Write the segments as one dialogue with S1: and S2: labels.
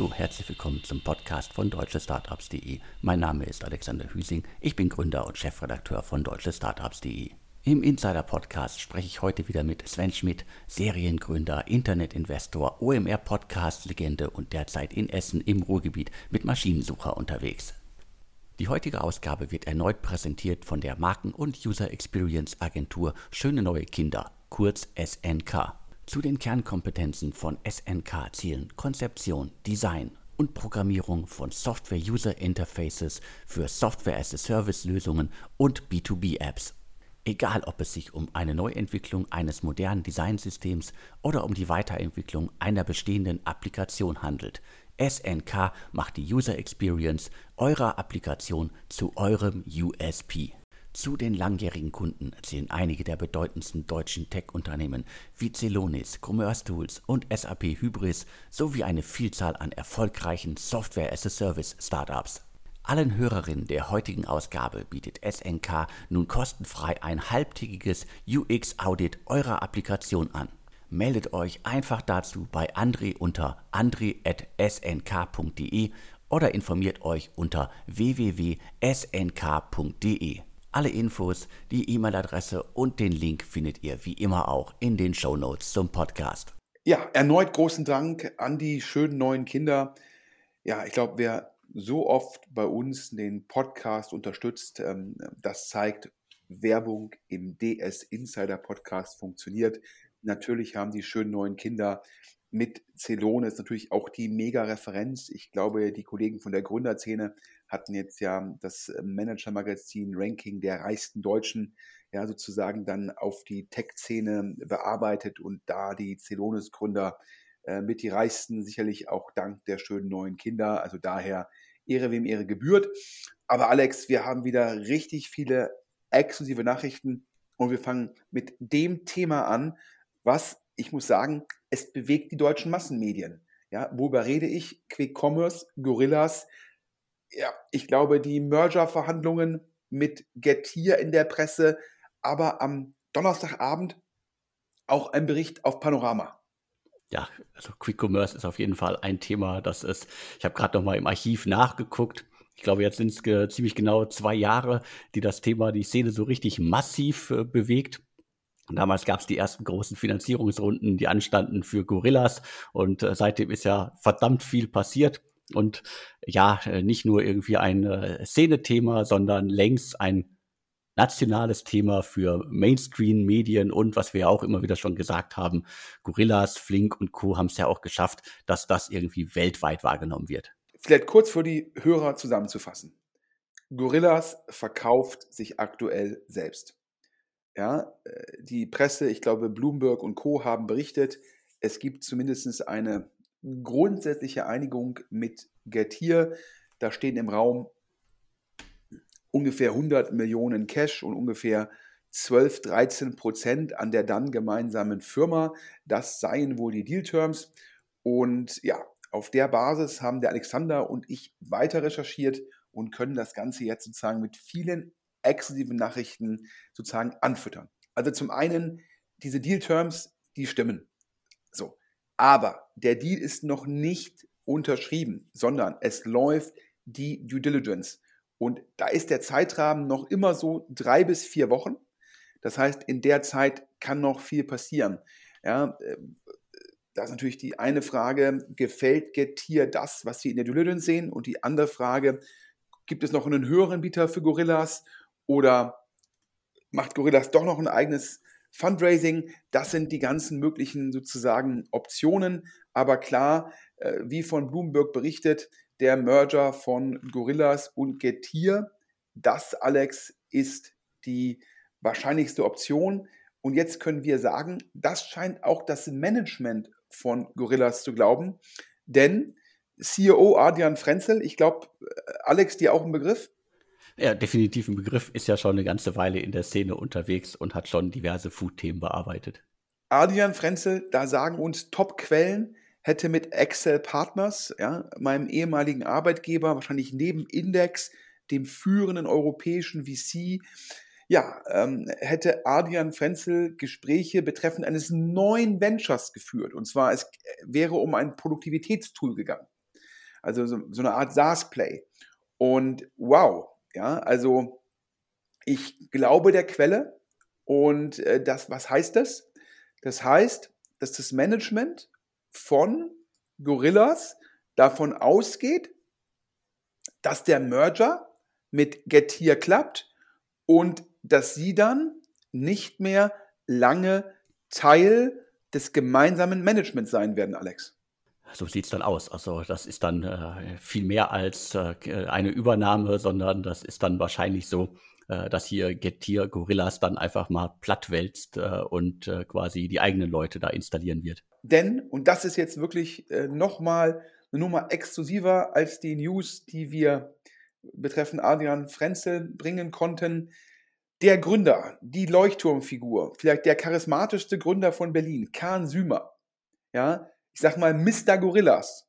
S1: Hallo, herzlich willkommen zum Podcast von deutschestartups.de. Mein Name ist Alexander Hüsing, ich bin Gründer und Chefredakteur von deutschestartups.de. Im Insider-Podcast spreche ich heute wieder mit Sven Schmidt, Seriengründer, Internetinvestor, OMR-Podcast-Legende und derzeit in Essen im Ruhrgebiet mit Maschinensucher unterwegs. Die heutige Ausgabe wird erneut präsentiert von der Marken- und User Experience Agentur Schöne Neue Kinder, kurz SNK. Zu den Kernkompetenzen von SNK zählen Konzeption, Design und Programmierung von Software User Interfaces für Software as a Service Lösungen und B2B Apps. Egal ob es sich um eine Neuentwicklung eines modernen Designsystems oder um die Weiterentwicklung einer bestehenden Applikation handelt, SNK macht die User Experience eurer Applikation zu eurem USP. Zu den langjährigen Kunden zählen einige der bedeutendsten deutschen Tech-Unternehmen wie Celonis, Commerce Tools und SAP Hybris sowie eine Vielzahl an erfolgreichen Software-as-a-Service-Startups. Allen Hörerinnen der heutigen Ausgabe bietet SNK nun kostenfrei ein halbtägiges UX-Audit eurer Applikation an meldet euch einfach dazu bei André unter andre.snk.de oder informiert euch unter www.snk.de. Alle Infos, die E-Mail-Adresse und den Link findet ihr wie immer auch in den Show Notes zum Podcast.
S2: Ja, erneut großen Dank an die schönen neuen Kinder. Ja, ich glaube, wer so oft bei uns den Podcast unterstützt, ähm, das zeigt, Werbung im DS Insider Podcast funktioniert. Natürlich haben die schönen neuen Kinder mit Celone ist natürlich auch die Mega-Referenz. Ich glaube, die Kollegen von der Gründerszene hatten jetzt ja das Manager-Magazin Ranking der reichsten Deutschen ja sozusagen dann auf die Tech-Szene bearbeitet und da die Celones-Gründer äh, mit die reichsten, sicherlich auch dank der schönen neuen Kinder. Also daher Ehre wem Ehre gebührt. Aber Alex, wir haben wieder richtig viele exklusive Nachrichten und wir fangen mit dem Thema an, was, ich muss sagen, es bewegt die deutschen Massenmedien. Ja, worüber rede ich? Quick Commerce, Gorillas. Ja, ich glaube, die Merger-Verhandlungen mit Getir in der Presse, aber am Donnerstagabend auch ein Bericht auf Panorama.
S1: Ja, also Quick Commerce ist auf jeden Fall ein Thema, das ist, ich habe gerade noch mal im Archiv nachgeguckt. Ich glaube, jetzt sind es ge ziemlich genau zwei Jahre, die das Thema, die Szene so richtig massiv äh, bewegt. Damals gab es die ersten großen Finanzierungsrunden, die anstanden für Gorillas und äh, seitdem ist ja verdammt viel passiert. Und ja, äh, nicht nur irgendwie ein äh, Szene-Thema, sondern längst ein nationales Thema für Mainstream-Medien und was wir ja auch immer wieder schon gesagt haben, Gorillas, Flink und Co. haben es ja auch geschafft, dass das irgendwie weltweit wahrgenommen wird.
S2: Vielleicht kurz für die Hörer zusammenzufassen. Gorillas verkauft sich aktuell selbst. Ja, äh, die Presse, ich glaube, Bloomberg und Co. haben berichtet, es gibt zumindest eine grundsätzliche Einigung mit Getir. Da stehen im Raum ungefähr 100 Millionen Cash und ungefähr 12, 13 Prozent an der dann gemeinsamen Firma. Das seien wohl die Deal-Terms. Und ja, auf der Basis haben der Alexander und ich weiter recherchiert und können das Ganze jetzt sozusagen mit vielen exklusiven Nachrichten sozusagen anfüttern. Also zum einen, diese Deal-Terms, die stimmen. Aber der Deal ist noch nicht unterschrieben, sondern es läuft die Due Diligence. Und da ist der Zeitrahmen noch immer so drei bis vier Wochen. Das heißt, in der Zeit kann noch viel passieren. Ja, äh, da ist natürlich die eine Frage, gefällt Getir das, was wir in der Due Diligence sehen? Und die andere Frage, gibt es noch einen höheren Bieter für Gorillas? Oder macht Gorillas doch noch ein eigenes Fundraising? Das sind die ganzen möglichen sozusagen Optionen. Aber klar, äh, wie von Bloomberg berichtet, der Merger von Gorillas und Getir, das, Alex, ist die wahrscheinlichste Option. Und jetzt können wir sagen, das scheint auch das Management von Gorillas zu glauben. Denn CEO Adrian Frenzel, ich glaube, äh, Alex, dir auch ein Begriff?
S1: Ja, definitiv ein Begriff, ist ja schon eine ganze Weile in der Szene unterwegs und hat schon diverse Food-Themen bearbeitet.
S2: Adrian Frenzel, da sagen uns Top-Quellen, hätte mit Excel Partners, ja, meinem ehemaligen Arbeitgeber, wahrscheinlich neben Index, dem führenden europäischen VC, ja, ähm, hätte Adrian Frenzel Gespräche betreffend eines neuen Ventures geführt. Und zwar, es wäre um ein Produktivitätstool gegangen. Also so, so eine Art SaaS-Play. Und wow, ja, also ich glaube der Quelle. Und äh, das, was heißt das? Das heißt, dass das Management von Gorillas davon ausgeht, dass der Merger mit Getir klappt und dass sie dann nicht mehr lange Teil des gemeinsamen Managements sein werden, Alex.
S1: So sieht es dann aus. Also das ist dann äh, viel mehr als äh, eine Übernahme, sondern das ist dann wahrscheinlich so, äh, dass hier Getir Gorillas dann einfach mal plattwälzt äh, und äh, quasi die eigenen Leute da installieren wird.
S2: Denn, und das ist jetzt wirklich äh, nochmal eine Nummer exklusiver als die News, die wir betreffend Adrian Frenzel bringen konnten. Der Gründer, die Leuchtturmfigur, vielleicht der charismatischste Gründer von Berlin, Kahn Sümer, ja, ich sag mal Mr. Gorillas.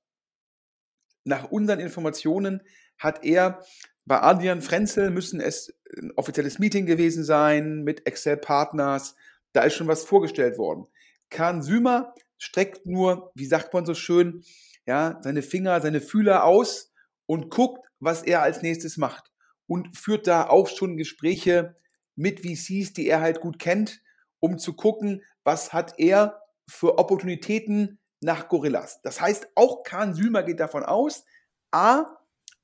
S2: Nach unseren Informationen hat er bei Adrian Frenzel müssen es ein offizielles Meeting gewesen sein mit Excel-Partners. Da ist schon was vorgestellt worden. Kahn Sümer streckt nur, wie sagt man so schön, ja, seine Finger, seine Fühler aus und guckt, was er als nächstes macht. Und führt da auch schon Gespräche mit VCs, die er halt gut kennt, um zu gucken, was hat er für Opportunitäten nach Gorillas. Das heißt, auch Kahn Sümer geht davon aus, A,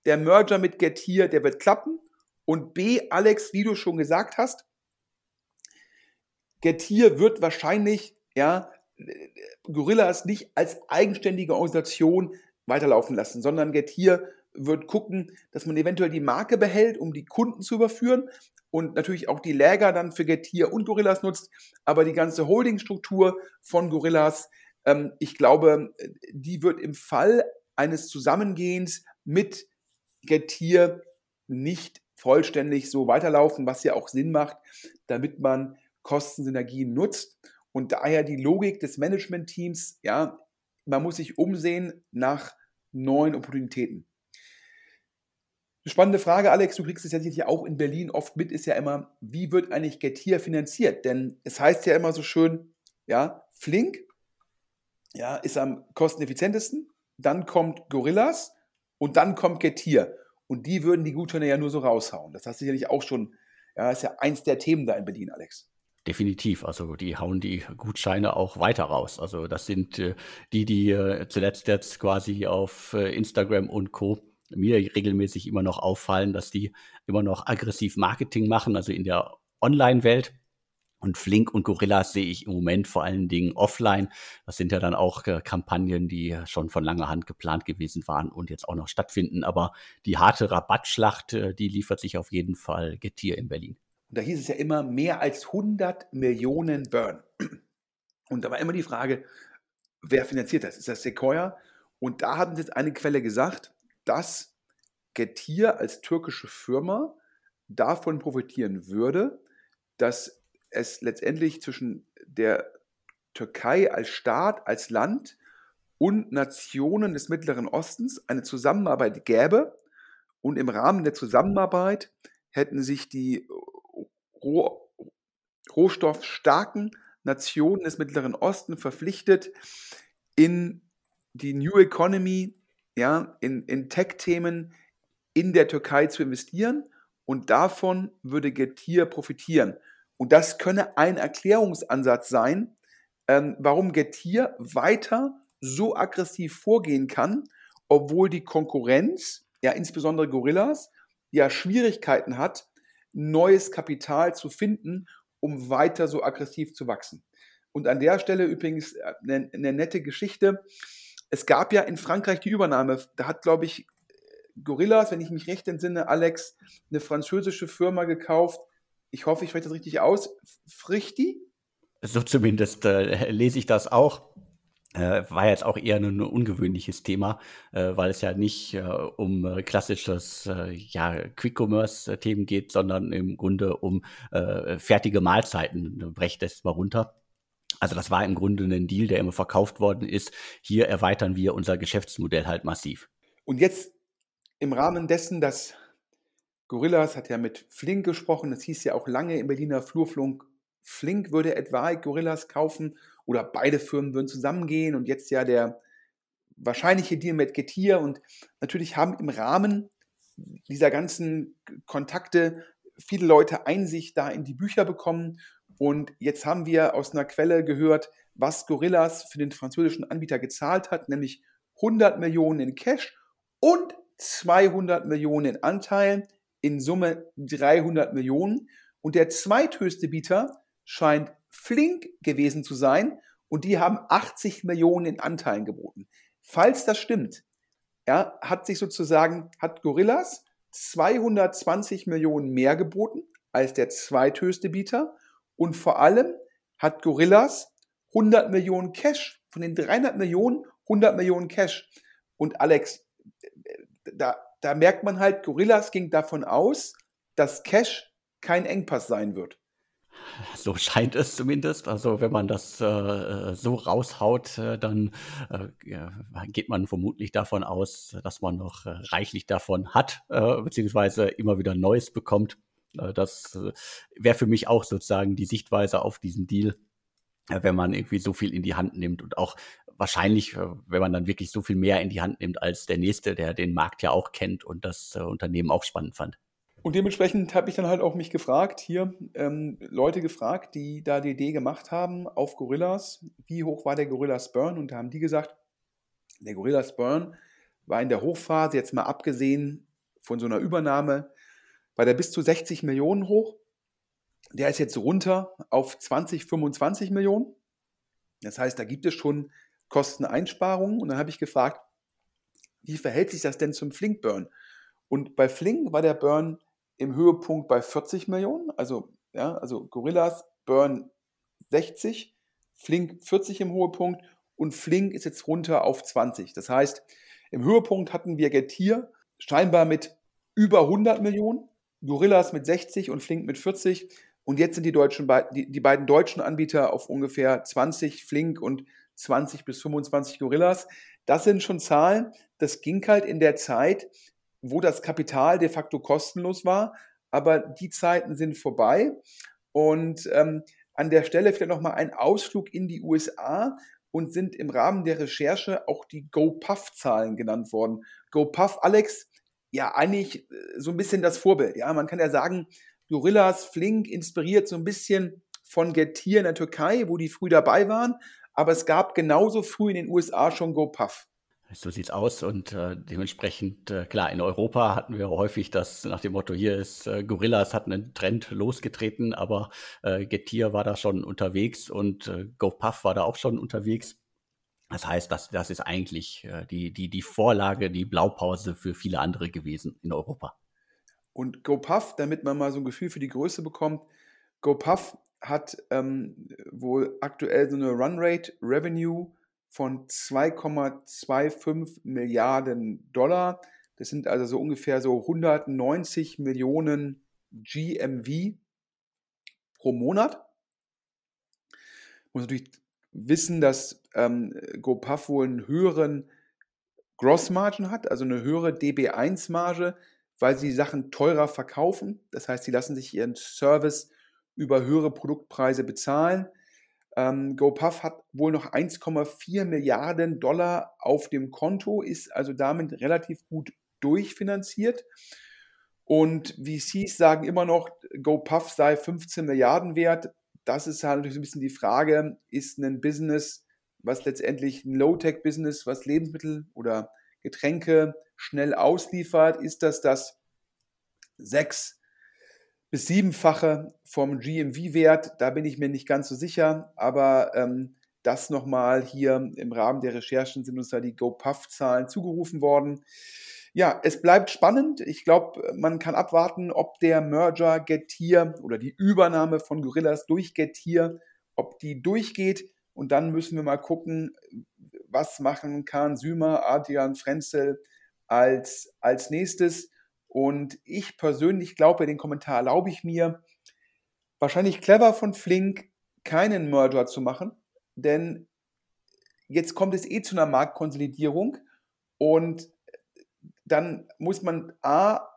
S2: der Merger mit Getir, der wird klappen. Und B, Alex, wie du schon gesagt hast, Getir wird wahrscheinlich, ja, Gorillas nicht als eigenständige Organisation weiterlaufen lassen, sondern Getir wird gucken, dass man eventuell die Marke behält, um die Kunden zu überführen und natürlich auch die Läger dann für Getir und Gorillas nutzt, aber die ganze Holdingstruktur von Gorillas, ähm, ich glaube, die wird im Fall eines Zusammengehens mit Getir nicht vollständig so weiterlaufen, was ja auch Sinn macht, damit man Kostensynergien nutzt. Und daher die Logik des Management-Teams, ja, man muss sich umsehen nach neuen Opportunitäten. Spannende Frage, Alex, du kriegst es ja sicherlich auch in Berlin oft mit, ist ja immer, wie wird eigentlich Getir finanziert? Denn es heißt ja immer so schön, ja, Flink ja, ist am kosteneffizientesten, dann kommt Gorillas und dann kommt Getir. Und die würden die Gutscheine ja nur so raushauen. Das hast sicherlich auch schon, ja, ist ja eins der Themen da in Berlin, Alex.
S1: Definitiv. Also die hauen die Gutscheine auch weiter raus. Also das sind äh, die, die äh, zuletzt jetzt quasi auf äh, Instagram und Co. mir regelmäßig immer noch auffallen, dass die immer noch aggressiv Marketing machen, also in der Online-Welt. Und Flink und Gorillas sehe ich im Moment vor allen Dingen offline. Das sind ja dann auch äh, Kampagnen, die schon von langer Hand geplant gewesen waren und jetzt auch noch stattfinden. Aber die harte Rabattschlacht, äh, die liefert sich auf jeden Fall Getir in Berlin.
S2: Und da hieß es ja immer mehr als 100 Millionen Burn. Und da war immer die Frage, wer finanziert das? Ist das Sequoia? Und da hatten jetzt eine Quelle gesagt, dass Getir als türkische Firma davon profitieren würde, dass es letztendlich zwischen der Türkei als Staat, als Land und Nationen des Mittleren Ostens eine Zusammenarbeit gäbe. Und im Rahmen der Zusammenarbeit hätten sich die roh, rohstoffstarken Nationen des Mittleren Ostens verpflichtet, in die New Economy, ja, in, in Tech-Themen in der Türkei zu investieren und davon würde Getir profitieren. Und das könne ein Erklärungsansatz sein, ähm, warum Getir weiter so aggressiv vorgehen kann, obwohl die Konkurrenz, ja insbesondere Gorillas, ja Schwierigkeiten hat, neues Kapital zu finden, um weiter so aggressiv zu wachsen. Und an der Stelle übrigens eine, eine nette Geschichte. Es gab ja in Frankreich die Übernahme, da hat, glaube ich, Gorillas, wenn ich mich recht entsinne, Alex, eine französische Firma gekauft, ich hoffe, ich spreche das richtig aus, Frichti?
S1: So zumindest äh, lese ich das auch. Äh, war jetzt auch eher ein ungewöhnliches Thema, äh, weil es ja nicht äh, um äh, klassisches äh, ja, Quick-Commerce-Themen geht, sondern im Grunde um fertige Mahlzeiten. Brecht das mal runter. Also das war im Grunde ein Deal, der immer verkauft worden ist. Hier erweitern wir unser Geschäftsmodell halt massiv.
S2: Und jetzt im Rahmen dessen, dass Gorillas hat ja mit Flink gesprochen. Das hieß ja auch lange im Berliner Flurflunk, Flink würde etwa Gorillas kaufen oder beide Firmen würden zusammengehen und jetzt ja der wahrscheinliche Deal mit Getir. Und natürlich haben im Rahmen dieser ganzen Kontakte viele Leute Einsicht da in die Bücher bekommen. Und jetzt haben wir aus einer Quelle gehört, was Gorillas für den französischen Anbieter gezahlt hat, nämlich 100 Millionen in Cash und 200 Millionen in Anteilen, in Summe 300 Millionen. Und der zweithöchste Bieter scheint Flink gewesen zu sein und die haben 80 Millionen in Anteilen geboten. Falls das stimmt, ja, hat sich sozusagen, hat Gorillas 220 Millionen mehr geboten als der zweithöchste Bieter und vor allem hat Gorillas 100 Millionen Cash, von den 300 Millionen 100 Millionen Cash. Und Alex, da, da merkt man halt, Gorillas ging davon aus, dass Cash kein Engpass sein wird.
S1: So scheint es zumindest. Also wenn man das äh, so raushaut, äh, dann äh, geht man vermutlich davon aus, dass man noch äh, reichlich davon hat, äh, beziehungsweise immer wieder Neues bekommt. Äh, das wäre für mich auch sozusagen die Sichtweise auf diesen Deal, wenn man irgendwie so viel in die Hand nimmt und auch wahrscheinlich, wenn man dann wirklich so viel mehr in die Hand nimmt als der nächste, der den Markt ja auch kennt und das Unternehmen auch spannend fand.
S2: Und dementsprechend habe ich dann halt auch mich gefragt, hier ähm, Leute gefragt, die da die Idee gemacht haben auf Gorillas, wie hoch war der Gorillas Burn? Und da haben die gesagt, der Gorillas Burn war in der Hochphase, jetzt mal abgesehen von so einer Übernahme, war der bis zu 60 Millionen hoch. Der ist jetzt runter auf 20, 25 Millionen. Das heißt, da gibt es schon Kosteneinsparungen. Und dann habe ich gefragt, wie verhält sich das denn zum Flink Burn? Und bei Flink war der Burn im Höhepunkt bei 40 Millionen, also, ja, also Gorillas Burn 60, Flink 40 im Höhepunkt und Flink ist jetzt runter auf 20. Das heißt, im Höhepunkt hatten wir Getir scheinbar mit über 100 Millionen, Gorillas mit 60 und Flink mit 40 und jetzt sind die, deutschen, die, die beiden deutschen Anbieter auf ungefähr 20 Flink und 20 bis 25 Gorillas. Das sind schon Zahlen, das ging halt in der Zeit, wo das Kapital de facto kostenlos war. Aber die Zeiten sind vorbei. Und ähm, an der Stelle vielleicht nochmal ein Ausflug in die USA und sind im Rahmen der Recherche auch die GoPuff-Zahlen genannt worden. GoPuff, Alex, ja, eigentlich äh, so ein bisschen das Vorbild. Ja, man kann ja sagen, Gorillas Flink inspiriert so ein bisschen von Getir in der Türkei, wo die früh dabei waren. Aber es gab genauso früh in den USA schon GoPuff.
S1: So sieht's aus und äh, dementsprechend, äh, klar, in Europa hatten wir häufig das nach dem Motto, hier ist äh, Gorillas hat einen Trend losgetreten, aber äh, Getir war da schon unterwegs und äh, GoPuff war da auch schon unterwegs. Das heißt, das, das ist eigentlich äh, die, die, die Vorlage, die Blaupause für viele andere gewesen in Europa.
S2: Und GoPuff, damit man mal so ein Gefühl für die Größe bekommt, GoPuff hat ähm, wohl aktuell so eine Runrate Revenue von 2,25 Milliarden Dollar. Das sind also so ungefähr so 190 Millionen GMV pro Monat. Muss natürlich wissen, dass ähm, GoPuff wohl einen höheren Grossmargin hat, also eine höhere DB1-Marge, weil sie Sachen teurer verkaufen. Das heißt, sie lassen sich ihren Service über höhere Produktpreise bezahlen. Ähm, GoPuff hat wohl noch 1,4 Milliarden Dollar auf dem Konto, ist also damit relativ gut durchfinanziert. Und VCs sagen immer noch, GoPuff sei 15 Milliarden wert. Das ist halt natürlich so ein bisschen die Frage, ist ein Business, was letztendlich ein Low-Tech-Business, was Lebensmittel oder Getränke schnell ausliefert, ist das das sechs bis siebenfache vom GMV-Wert. Da bin ich mir nicht ganz so sicher, aber ähm, das nochmal hier im Rahmen der Recherchen sind uns da die GoPuff-Zahlen zugerufen worden. Ja, es bleibt spannend. Ich glaube, man kann abwarten, ob der Merger Getir oder die Übernahme von Gorillas durch Getir, ob die durchgeht. Und dann müssen wir mal gucken, was machen Kahn Sümer, Adrian Frenzel als, als nächstes. Und ich persönlich glaube, den Kommentar erlaube ich mir, wahrscheinlich clever von Flink, keinen Merger zu machen, denn jetzt kommt es eh zu einer Marktkonsolidierung und dann muss man A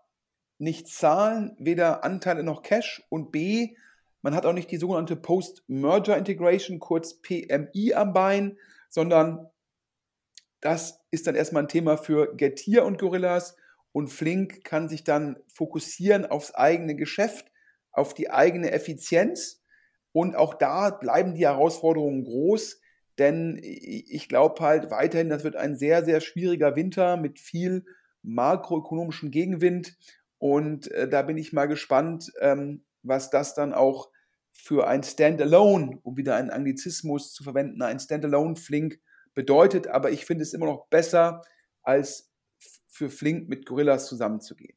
S2: nicht zahlen, weder Anteile noch Cash und B, man hat auch nicht die sogenannte Post-Merger Integration, kurz PMI am Bein, sondern das ist dann erstmal ein Thema für Getir und Gorillas und Flink kann sich dann fokussieren aufs eigene Geschäft, auf die eigene Effizienz und auch da bleiben die Herausforderungen groß, denn ich glaube halt weiterhin, das wird ein sehr, sehr schwieriger Winter mit viel makroökonomischem Gegenwind und äh, da bin ich mal gespannt, ähm, was das dann auch für ein Standalone, um wieder einen Anglizismus zu verwenden, ein Standalone Flink bedeutet. Aber ich finde es immer noch besser, als für Flink mit Gorillas zusammenzugehen.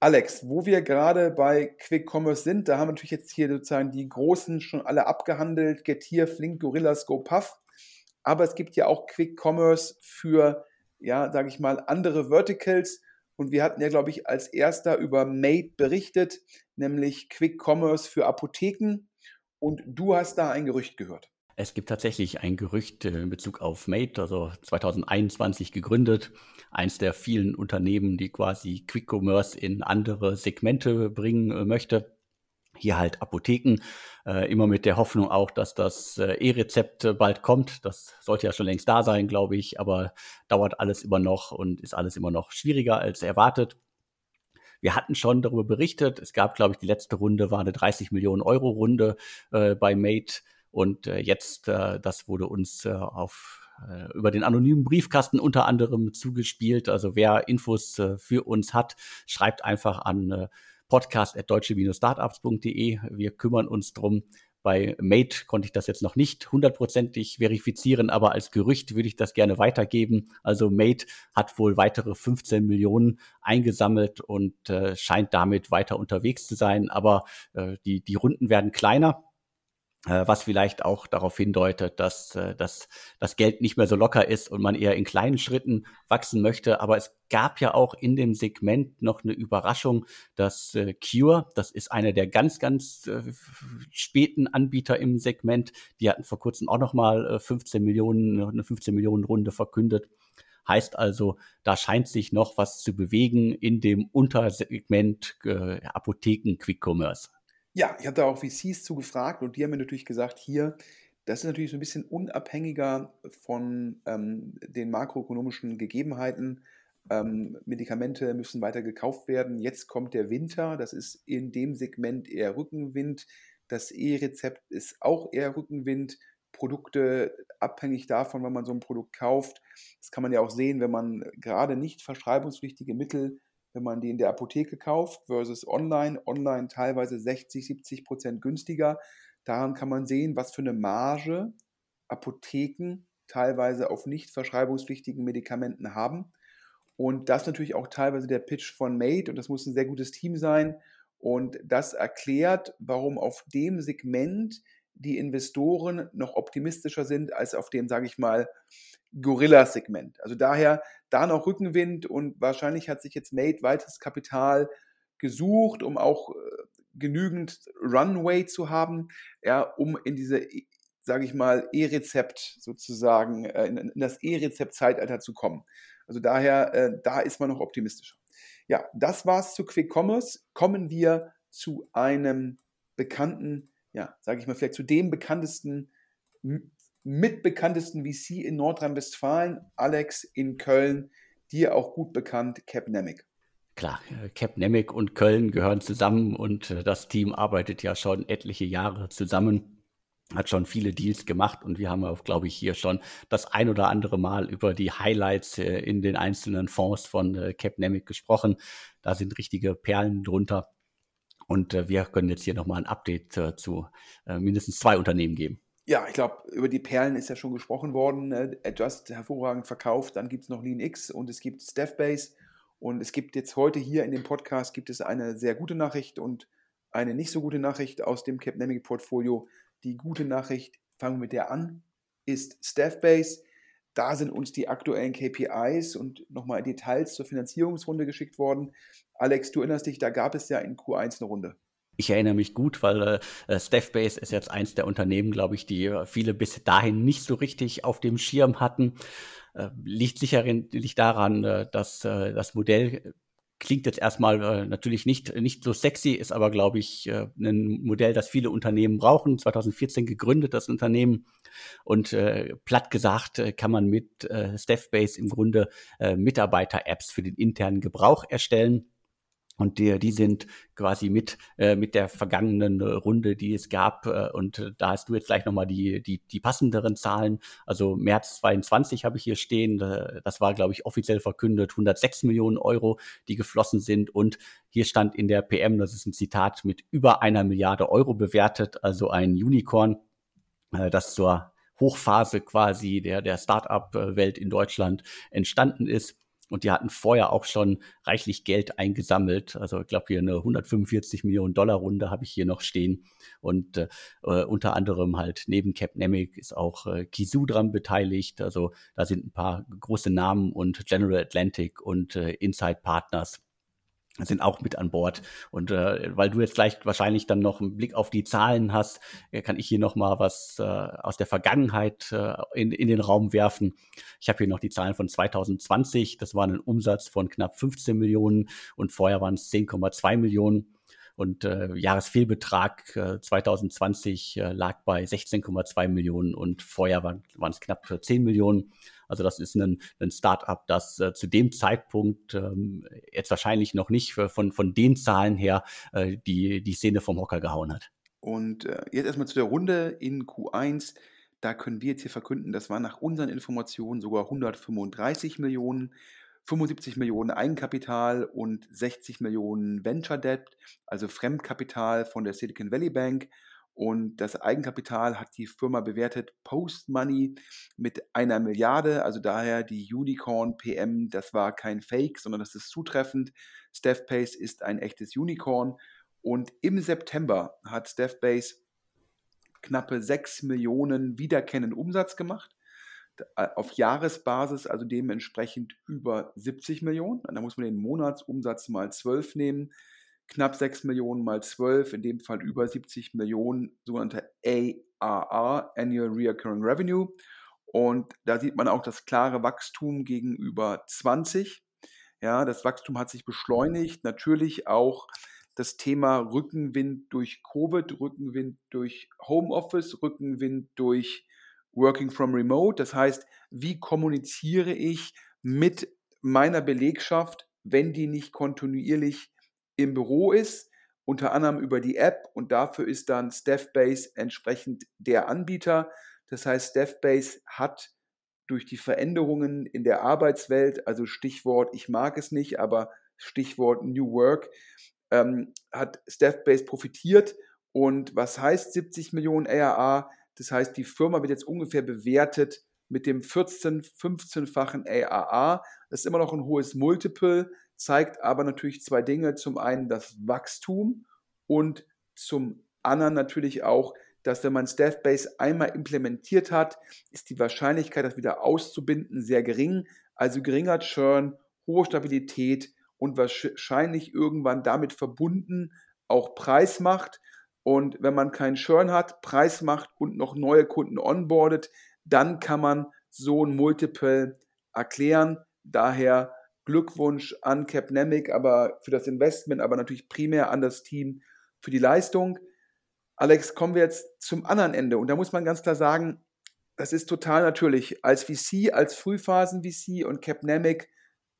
S2: Alex, wo wir gerade bei Quick Commerce sind, da haben wir natürlich jetzt hier sozusagen die großen schon alle abgehandelt, Getir, Flink, Gorillas, GoPuff. Aber es gibt ja auch Quick Commerce für, ja, sage ich mal, andere Verticals. Und wir hatten ja, glaube ich, als erster über Made berichtet, nämlich Quick Commerce für Apotheken. Und du hast da ein Gerücht gehört.
S1: Es gibt tatsächlich ein Gerücht in Bezug auf Made, also 2021 gegründet. Eins der vielen Unternehmen, die quasi Quick Commerce in andere Segmente bringen äh, möchte. Hier halt Apotheken, äh, immer mit der Hoffnung auch, dass das äh, E-Rezept bald kommt. Das sollte ja schon längst da sein, glaube ich, aber dauert alles immer noch und ist alles immer noch schwieriger als erwartet. Wir hatten schon darüber berichtet. Es gab, glaube ich, die letzte Runde war eine 30 Millionen Euro Runde äh, bei Made. Und äh, jetzt, äh, das wurde uns äh, auf äh, über den anonymen Briefkasten unter anderem zugespielt. Also wer Infos äh, für uns hat, schreibt einfach an äh, podcast.deutsche-startups.de. Wir kümmern uns drum. Bei Mate konnte ich das jetzt noch nicht hundertprozentig verifizieren, aber als Gerücht würde ich das gerne weitergeben. Also Mate hat wohl weitere 15 Millionen eingesammelt und äh, scheint damit weiter unterwegs zu sein. Aber äh, die, die Runden werden kleiner. Äh, was vielleicht auch darauf hindeutet, dass, äh, dass das Geld nicht mehr so locker ist und man eher in kleinen Schritten wachsen möchte. Aber es gab ja auch in dem Segment noch eine Überraschung, dass äh, Cure, das ist einer der ganz, ganz späten Anbieter im Segment, die hatten vor kurzem auch noch mal 15 Millionen, eine 15 Millionen Runde verkündet. Heißt also, da scheint sich noch was zu bewegen in dem Untersegment äh, Apotheken Quick Commerce.
S2: Ja, ich habe da auch VCs zugefragt und die haben mir natürlich gesagt, hier, das ist natürlich so ein bisschen unabhängiger von ähm, den makroökonomischen Gegebenheiten. Ähm, Medikamente müssen weiter gekauft werden. Jetzt kommt der Winter, das ist in dem Segment eher Rückenwind. Das E-Rezept ist auch eher Rückenwind. Produkte abhängig davon, wenn man so ein Produkt kauft. Das kann man ja auch sehen, wenn man gerade nicht verschreibungspflichtige Mittel wenn man die in der Apotheke kauft versus online. Online teilweise 60, 70 Prozent günstiger. Daran kann man sehen, was für eine Marge Apotheken teilweise auf nicht verschreibungspflichtigen Medikamenten haben. Und das ist natürlich auch teilweise der Pitch von Made und das muss ein sehr gutes Team sein. Und das erklärt, warum auf dem Segment die Investoren noch optimistischer sind als auf dem, sage ich mal, Gorilla-Segment. Also daher da noch Rückenwind und wahrscheinlich hat sich jetzt Made weiteres Kapital gesucht, um auch äh, genügend Runway zu haben, ja, um in diese, sage ich mal, E-Rezept sozusagen, äh, in, das E-Rezept-Zeitalter zu kommen. Also daher, äh, da ist man noch optimistischer. Ja, das war's zu Quick Commerce. Kommen wir zu einem bekannten, ja, sage ich mal, vielleicht zu dem bekanntesten mitbekanntesten VC in Nordrhein-Westfalen, Alex in Köln, dir auch gut bekannt, Capnemic.
S1: Klar, äh, Capnemic und Köln gehören zusammen und äh, das Team arbeitet ja schon etliche Jahre zusammen, hat schon viele Deals gemacht und wir haben auch, glaube ich, hier schon das ein oder andere Mal über die Highlights äh, in den einzelnen Fonds von Capnemic gesprochen. Da sind richtige Perlen drunter. Und wir können jetzt hier nochmal ein Update zu mindestens zwei Unternehmen geben
S2: ja, ich glaube, über die Perlen ist ja schon gesprochen worden. Ne? Adjust hervorragend verkauft. Dann gibt es noch Lean X und es gibt Staffbase. Und es gibt jetzt heute hier in dem Podcast gibt es eine sehr gute Nachricht und eine nicht so gute Nachricht aus dem Capnemic Portfolio. Die gute Nachricht, fangen wir mit der an, ist Staffbase. Da sind uns die aktuellen KPIs und nochmal Details zur Finanzierungsrunde geschickt worden. Alex, du erinnerst dich, da gab es ja in Q1 eine Runde.
S1: Ich erinnere mich gut, weil äh, Staffbase ist jetzt eins der Unternehmen, glaube ich, die äh, viele bis dahin nicht so richtig auf dem Schirm hatten. Äh, liegt sicher liegt daran, äh, dass äh, das Modell klingt jetzt erstmal äh, natürlich nicht, nicht so sexy, ist aber, glaube ich, äh, ein Modell, das viele Unternehmen brauchen. 2014 gegründet, das Unternehmen. Und äh, platt gesagt äh, kann man mit äh, Staffbase im Grunde äh, Mitarbeiter-Apps für den internen Gebrauch erstellen. Und die, die sind quasi mit, äh, mit der vergangenen äh, Runde, die es gab. Äh, und äh, da hast du jetzt gleich nochmal die, die, die passenderen Zahlen. Also März 22 habe ich hier stehen. Das war, glaube ich, offiziell verkündet. 106 Millionen Euro, die geflossen sind. Und hier stand in der PM, das ist ein Zitat, mit über einer Milliarde Euro bewertet. Also ein Unicorn, äh, das zur Hochphase quasi der, der Start-up-Welt in Deutschland entstanden ist. Und die hatten vorher auch schon reichlich Geld eingesammelt. Also ich glaube hier eine 145 Millionen Dollar Runde habe ich hier noch stehen. Und äh, äh, unter anderem halt neben Capnemic ist auch äh, Kizu dran beteiligt. Also da sind ein paar große Namen und General Atlantic und äh, Inside Partners sind auch mit an Bord. Und äh, weil du jetzt gleich wahrscheinlich dann noch einen Blick auf die Zahlen hast, äh, kann ich hier noch mal was äh, aus der Vergangenheit äh, in, in den Raum werfen. Ich habe hier noch die Zahlen von 2020. Das war ein Umsatz von knapp 15 Millionen und vorher waren es 10,2 Millionen. Und äh, Jahresfehlbetrag äh, 2020 äh, lag bei 16,2 Millionen und vorher waren es knapp 10 Millionen. Also das ist ein, ein Start-up, das äh, zu dem Zeitpunkt ähm, jetzt wahrscheinlich noch nicht für, von, von den Zahlen her äh, die, die Szene vom Hocker gehauen hat.
S2: Und äh, jetzt erstmal zu der Runde in Q1. Da können wir jetzt hier verkünden, das waren nach unseren Informationen sogar 135 Millionen. 75 Millionen Eigenkapital und 60 Millionen Venture Debt, also Fremdkapital von der Silicon Valley Bank und das Eigenkapital hat die Firma bewertet Post Money mit einer Milliarde. Also daher die Unicorn PM, das war kein Fake, sondern das ist zutreffend. Staffbase ist ein echtes Unicorn. Und im September hat Staffbase knappe 6 Millionen wiederkennen Umsatz gemacht. Äh, auf Jahresbasis, also dementsprechend über 70 Millionen. Da muss man den Monatsumsatz mal 12 nehmen knapp 6 Millionen mal 12, in dem Fall über 70 Millionen, sogenannte ARR, Annual Recurring Revenue. Und da sieht man auch das klare Wachstum gegenüber 20. Ja, das Wachstum hat sich beschleunigt. Natürlich auch das Thema Rückenwind durch Covid, Rückenwind durch Homeoffice, Rückenwind durch Working from Remote. Das heißt, wie kommuniziere ich mit meiner Belegschaft, wenn die nicht kontinuierlich im Büro ist, unter anderem über die App und dafür ist dann Staffbase entsprechend der Anbieter. Das heißt, Staffbase hat durch die Veränderungen in der Arbeitswelt, also Stichwort, ich mag es nicht, aber Stichwort New Work, ähm, hat Staffbase profitiert. Und was heißt 70 Millionen ARA? Das heißt, die Firma wird jetzt ungefähr bewertet mit dem 14-, 15-fachen ARA. Das ist immer noch ein hohes Multiple zeigt aber natürlich zwei Dinge. Zum einen das Wachstum und zum anderen natürlich auch, dass wenn man Staffbase einmal implementiert hat, ist die Wahrscheinlichkeit, das wieder auszubinden, sehr gering. Also geringer Churn, hohe Stabilität und wahrscheinlich irgendwann damit verbunden auch Preismacht. Und wenn man keinen Churn hat, Preismacht und noch neue Kunden onboardet, dann kann man so ein Multiple erklären. Daher Glückwunsch an Capnemic, aber für das Investment, aber natürlich primär an das Team für die Leistung. Alex, kommen wir jetzt zum anderen Ende. Und da muss man ganz klar sagen, das ist total natürlich. Als VC, als Frühphasen-VC und Capnemic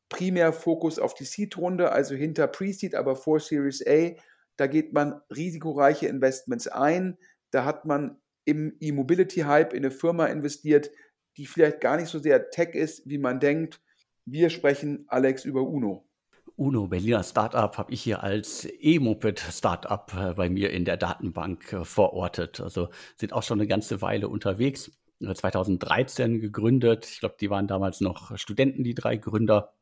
S2: primär Fokus auf die Seed-Runde, also hinter Pre-Seed, aber vor Series A. Da geht man risikoreiche Investments ein. Da hat man im E-Mobility-Hype in eine Firma investiert, die vielleicht gar nicht so sehr Tech ist, wie man denkt wir sprechen, Alex, über UNO.
S1: UNO, Berliner Startup, habe ich hier als E-Moped-Startup äh, bei mir in der Datenbank äh, verortet. Also sind auch schon eine ganze Weile unterwegs. 2013 äh, gegründet. Ich glaube, die waren damals noch Studenten, die drei Gründer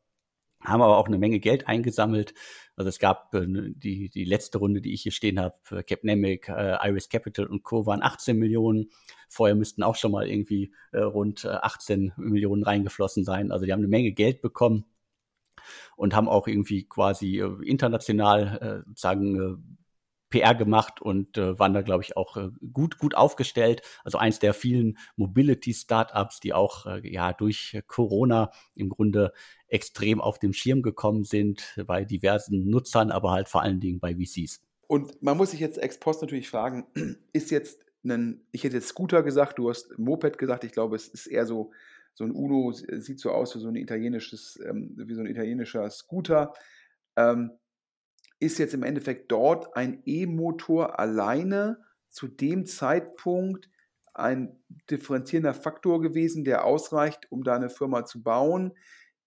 S1: haben aber auch eine Menge Geld eingesammelt. Also es gab äh, die, die letzte Runde, die ich hier stehen habe, Capnemic, Iris Capital und Co. waren 18 Millionen. Vorher müssten auch schon mal irgendwie äh, rund 18 äh, Millionen reingeflossen sein. Also die haben eine Menge Geld bekommen und haben auch irgendwie quasi äh, international äh, sozusagen PR gemacht und äh, waren da, glaube ich, auch äh, gut, gut aufgestellt. Also eins der vielen Mobility-Startups, die auch äh, ja durch Corona im Grunde extrem auf dem Schirm gekommen sind bei diversen Nutzern, aber halt vor allen Dingen bei VCs.
S2: Und man muss sich jetzt ex post natürlich fragen, ist jetzt ein, ich hätte jetzt Scooter gesagt, du hast Moped gesagt, ich glaube, es ist eher so, so ein Uno, sieht so aus wie so ein italienisches, ähm, wie so ein italienischer Scooter. Ähm, ist jetzt im Endeffekt dort ein E-Motor alleine zu dem Zeitpunkt ein differenzierender Faktor gewesen, der ausreicht, um da eine Firma zu bauen?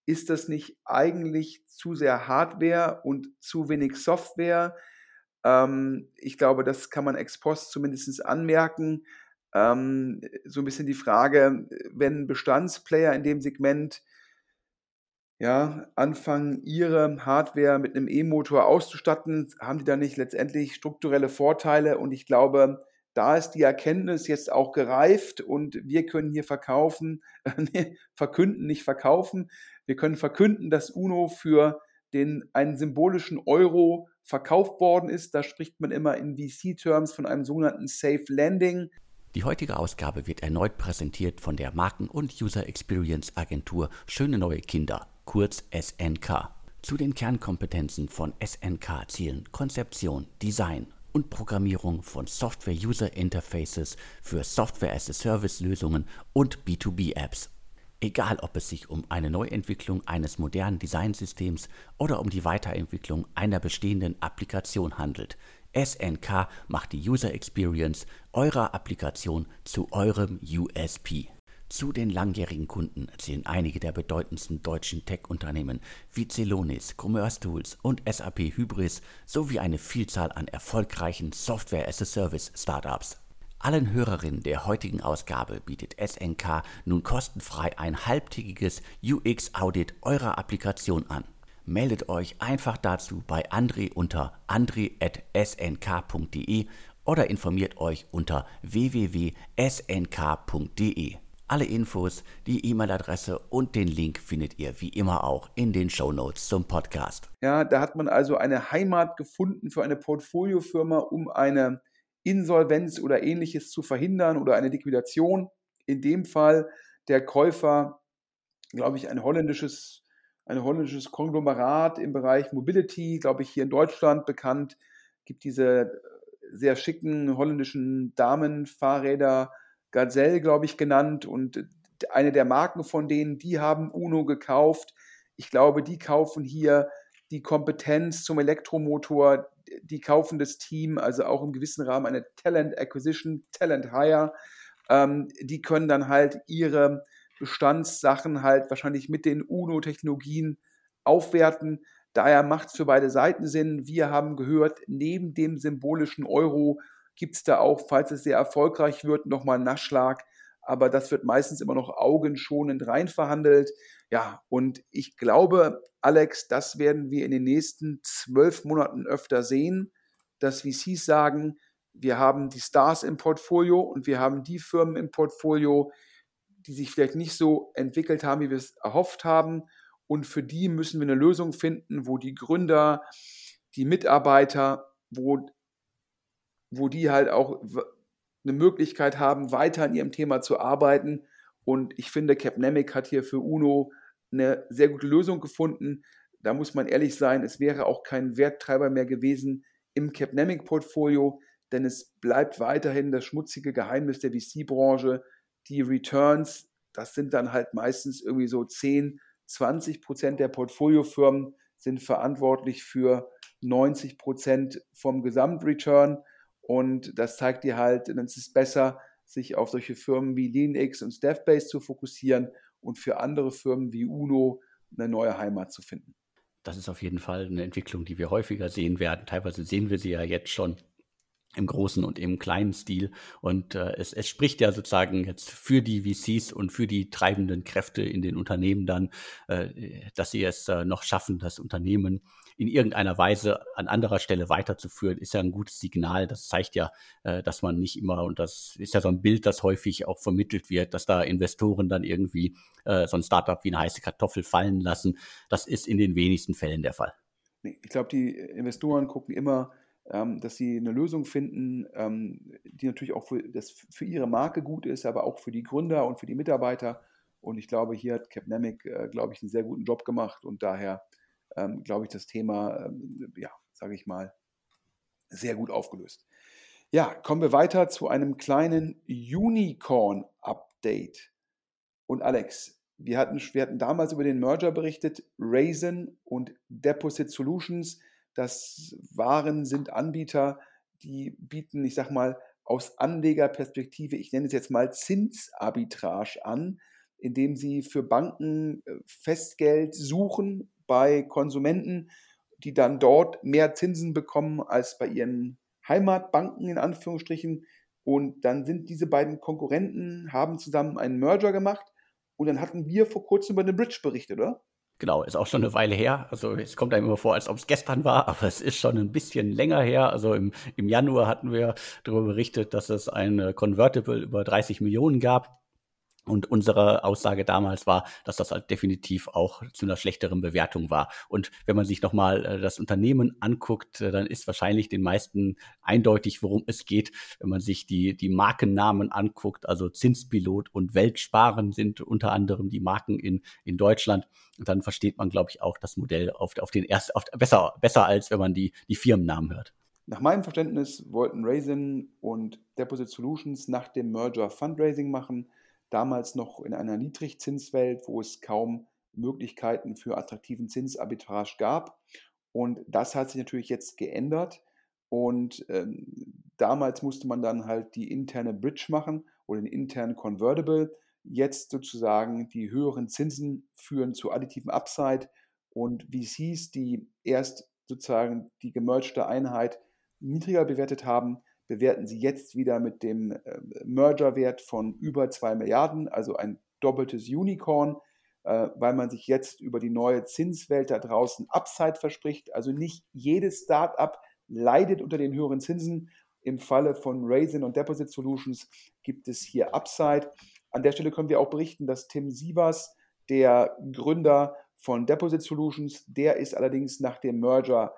S2: Ist das nicht eigentlich zu sehr Hardware und zu wenig Software? Ähm, ich glaube, das kann man ex post zumindest anmerken. Ähm, so ein bisschen die Frage, wenn Bestandsplayer in dem Segment ja, anfangen, ihre Hardware mit einem E-Motor auszustatten, haben die dann nicht letztendlich strukturelle Vorteile? Und ich glaube, da ist die Erkenntnis jetzt auch gereift und wir können hier verkaufen, nee, verkünden, nicht verkaufen. Wir können verkünden, dass UNO für den einen symbolischen Euro verkauft worden ist. Da spricht man immer in VC-Terms von einem sogenannten Safe Landing.
S1: Die heutige Ausgabe wird erneut präsentiert von der Marken- und User Experience Agentur Schöne Neue Kinder, kurz SNK. Zu den Kernkompetenzen von SNK zählen Konzeption, Design und Programmierung von Software User Interfaces für Software as a Service Lösungen und B2B Apps Egal, ob es sich um eine Neuentwicklung eines modernen Designsystems oder um die Weiterentwicklung einer bestehenden Applikation handelt, SNK macht die User Experience eurer Applikation zu eurem USP. Zu den langjährigen Kunden zählen einige der bedeutendsten deutschen Tech-Unternehmen wie Celonis, Commerce Tools und SAP Hybris sowie eine Vielzahl an erfolgreichen Software-as-a-Service-Startups. Allen Hörerinnen der heutigen Ausgabe bietet SNK nun kostenfrei ein halbtägiges UX-Audit eurer Applikation an. Meldet euch einfach dazu bei André unter andre.snk.de oder informiert euch unter www.snk.de. Alle Infos, die E-Mail-Adresse und den Link findet ihr wie immer auch in den Show Notes zum Podcast.
S2: Ja, da hat man also eine Heimat gefunden für eine Portfoliofirma, um eine Insolvenz oder ähnliches zu verhindern oder eine Liquidation. In dem Fall der Käufer, glaube ich, ein holländisches, ein holländisches Konglomerat im Bereich Mobility, glaube ich, hier in Deutschland bekannt, gibt diese sehr schicken holländischen Damenfahrräder, Gazelle, glaube ich, genannt. Und eine der Marken von denen, die haben Uno gekauft. Ich glaube, die kaufen hier die Kompetenz zum Elektromotor, die kaufen das Team, also auch im gewissen Rahmen eine Talent Acquisition, Talent Hire. Ähm, die können dann halt ihre Bestandssachen halt wahrscheinlich mit den UNO-Technologien aufwerten. Daher macht es für beide Seiten Sinn. Wir haben gehört, neben dem symbolischen Euro gibt es da auch, falls es sehr erfolgreich wird, nochmal einen Nachschlag. Aber das wird meistens immer noch augenschonend rein verhandelt. Ja, und ich glaube, Alex, das werden wir in den nächsten zwölf Monaten öfter sehen, dass VCs sagen, wir haben die Stars im Portfolio und wir haben die Firmen im Portfolio, die sich vielleicht nicht so entwickelt haben, wie wir es erhofft haben. Und für die müssen wir eine Lösung finden, wo die Gründer, die Mitarbeiter, wo, wo die halt auch eine Möglichkeit haben, weiter an ihrem Thema zu arbeiten. Und ich finde, Capnemic hat hier für UNO eine sehr gute Lösung gefunden. Da muss man ehrlich sein, es wäre auch kein Werttreiber mehr gewesen im Capnemic-Portfolio, denn es bleibt weiterhin das schmutzige Geheimnis der VC-Branche. Die Returns, das sind dann halt meistens irgendwie so 10, 20 Prozent der Portfoliofirmen sind verantwortlich für 90 Prozent vom Gesamtreturn. Und das zeigt dir halt, dann ist es besser, sich auf solche Firmen wie LeanX und Staffbase zu fokussieren und für andere Firmen wie UNO eine neue Heimat zu finden.
S1: Das ist auf jeden Fall eine Entwicklung, die wir häufiger sehen werden. Teilweise sehen wir sie ja jetzt schon im großen und im kleinen Stil. Und äh, es, es spricht ja sozusagen jetzt für die VCs und für die treibenden Kräfte in den Unternehmen dann, äh, dass sie es äh, noch schaffen, das Unternehmen in irgendeiner Weise an anderer Stelle weiterzuführen, ist ja ein gutes Signal. Das zeigt ja, äh, dass man nicht immer, und das ist ja so ein Bild, das häufig auch vermittelt wird, dass da Investoren dann irgendwie äh, so ein Startup wie eine heiße Kartoffel fallen lassen. Das ist in den wenigsten Fällen der Fall.
S2: Ich glaube, die Investoren gucken immer, ähm, dass sie eine Lösung finden, ähm, die natürlich auch für, das für ihre Marke gut ist, aber auch für die Gründer und für die Mitarbeiter. Und ich glaube, hier hat Capnamic, äh, glaube ich, einen sehr guten Job gemacht und daher ähm, glaube ich, das Thema, ähm, ja, sage ich mal, sehr gut aufgelöst. Ja, kommen wir weiter zu einem kleinen Unicorn-Update. Und Alex, wir hatten, wir hatten damals über den Merger berichtet, Raisin und Deposit Solutions. Das waren, sind Anbieter, die bieten, ich sag mal, aus Anlegerperspektive, ich nenne es jetzt mal Zinsarbitrage an, indem sie für Banken äh, Festgeld suchen bei Konsumenten, die dann dort mehr Zinsen bekommen als bei ihren Heimatbanken in Anführungsstrichen. Und dann sind diese beiden Konkurrenten, haben zusammen einen Merger gemacht. Und dann hatten wir vor kurzem über den Bridge berichtet, oder?
S1: Genau, ist auch schon eine Weile her. Also es kommt einem immer vor, als ob es gestern war, aber es ist schon ein bisschen länger her. Also im, im Januar hatten wir darüber berichtet, dass es ein Convertible über 30 Millionen gab. Und unsere Aussage damals war, dass das halt definitiv auch zu einer schlechteren Bewertung war. Und wenn man sich nochmal äh, das Unternehmen anguckt, äh, dann ist wahrscheinlich den meisten eindeutig, worum es geht. Wenn man sich die, die Markennamen anguckt, also Zinspilot und Weltsparen sind unter anderem die Marken in, in Deutschland. Und dann versteht man, glaube ich, auch das Modell auf, auf den ersten, auf, besser, besser als wenn man die, die Firmennamen hört.
S2: Nach meinem Verständnis wollten Raisin und Deposit Solutions nach dem Merger Fundraising machen damals noch in einer Niedrigzinswelt, wo es kaum Möglichkeiten für attraktiven Zinsarbitrage gab. Und das hat sich natürlich jetzt geändert. Und ähm, damals musste man dann halt die interne Bridge machen oder den internen Convertible. Jetzt sozusagen die höheren Zinsen führen zu additiven Upside und VCs, die erst sozusagen die gemergte Einheit niedriger bewertet haben, bewerten sie jetzt wieder mit dem äh, Mergerwert von über 2 Milliarden, also ein doppeltes Unicorn, äh, weil man sich jetzt über die neue Zinswelt da draußen Upside verspricht. Also nicht jedes Startup leidet unter den höheren Zinsen. Im Falle von Raisin und Deposit Solutions gibt es hier Upside. An der Stelle können wir auch berichten, dass Tim Sievers, der Gründer von Deposit Solutions, der ist allerdings nach dem Merger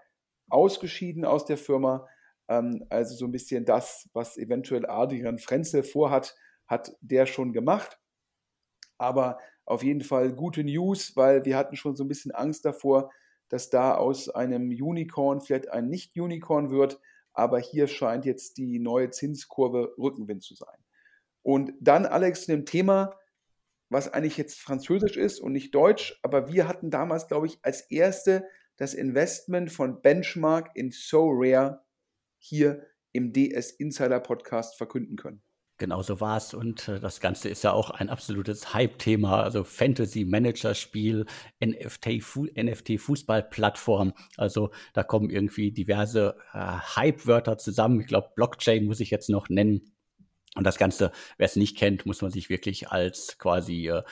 S2: ausgeschieden aus der Firma. Ähm, also so ein bisschen das, was eventuell Adrian Frenzel vorhat, hat der schon gemacht. Aber auf jeden Fall gute News, weil wir hatten schon so ein bisschen Angst davor, dass da aus einem Unicorn vielleicht ein Nicht-Unicorn wird. Aber hier scheint jetzt die neue Zinskurve Rückenwind zu sein. Und dann, Alex, zu dem Thema, was eigentlich jetzt französisch ist und nicht deutsch, aber wir hatten damals, glaube ich, als erste das Investment von Benchmark in So Rare hier im DS Insider Podcast verkünden können.
S1: Genau so war es und äh, das Ganze ist ja auch ein absolutes Hype-Thema, also Fantasy-Manager-Spiel, NFT-Fußball-Plattform. Also da kommen irgendwie diverse äh, Hype-Wörter zusammen. Ich glaube, Blockchain muss ich jetzt noch nennen. Und das Ganze, wer es nicht kennt, muss man sich wirklich als quasi äh,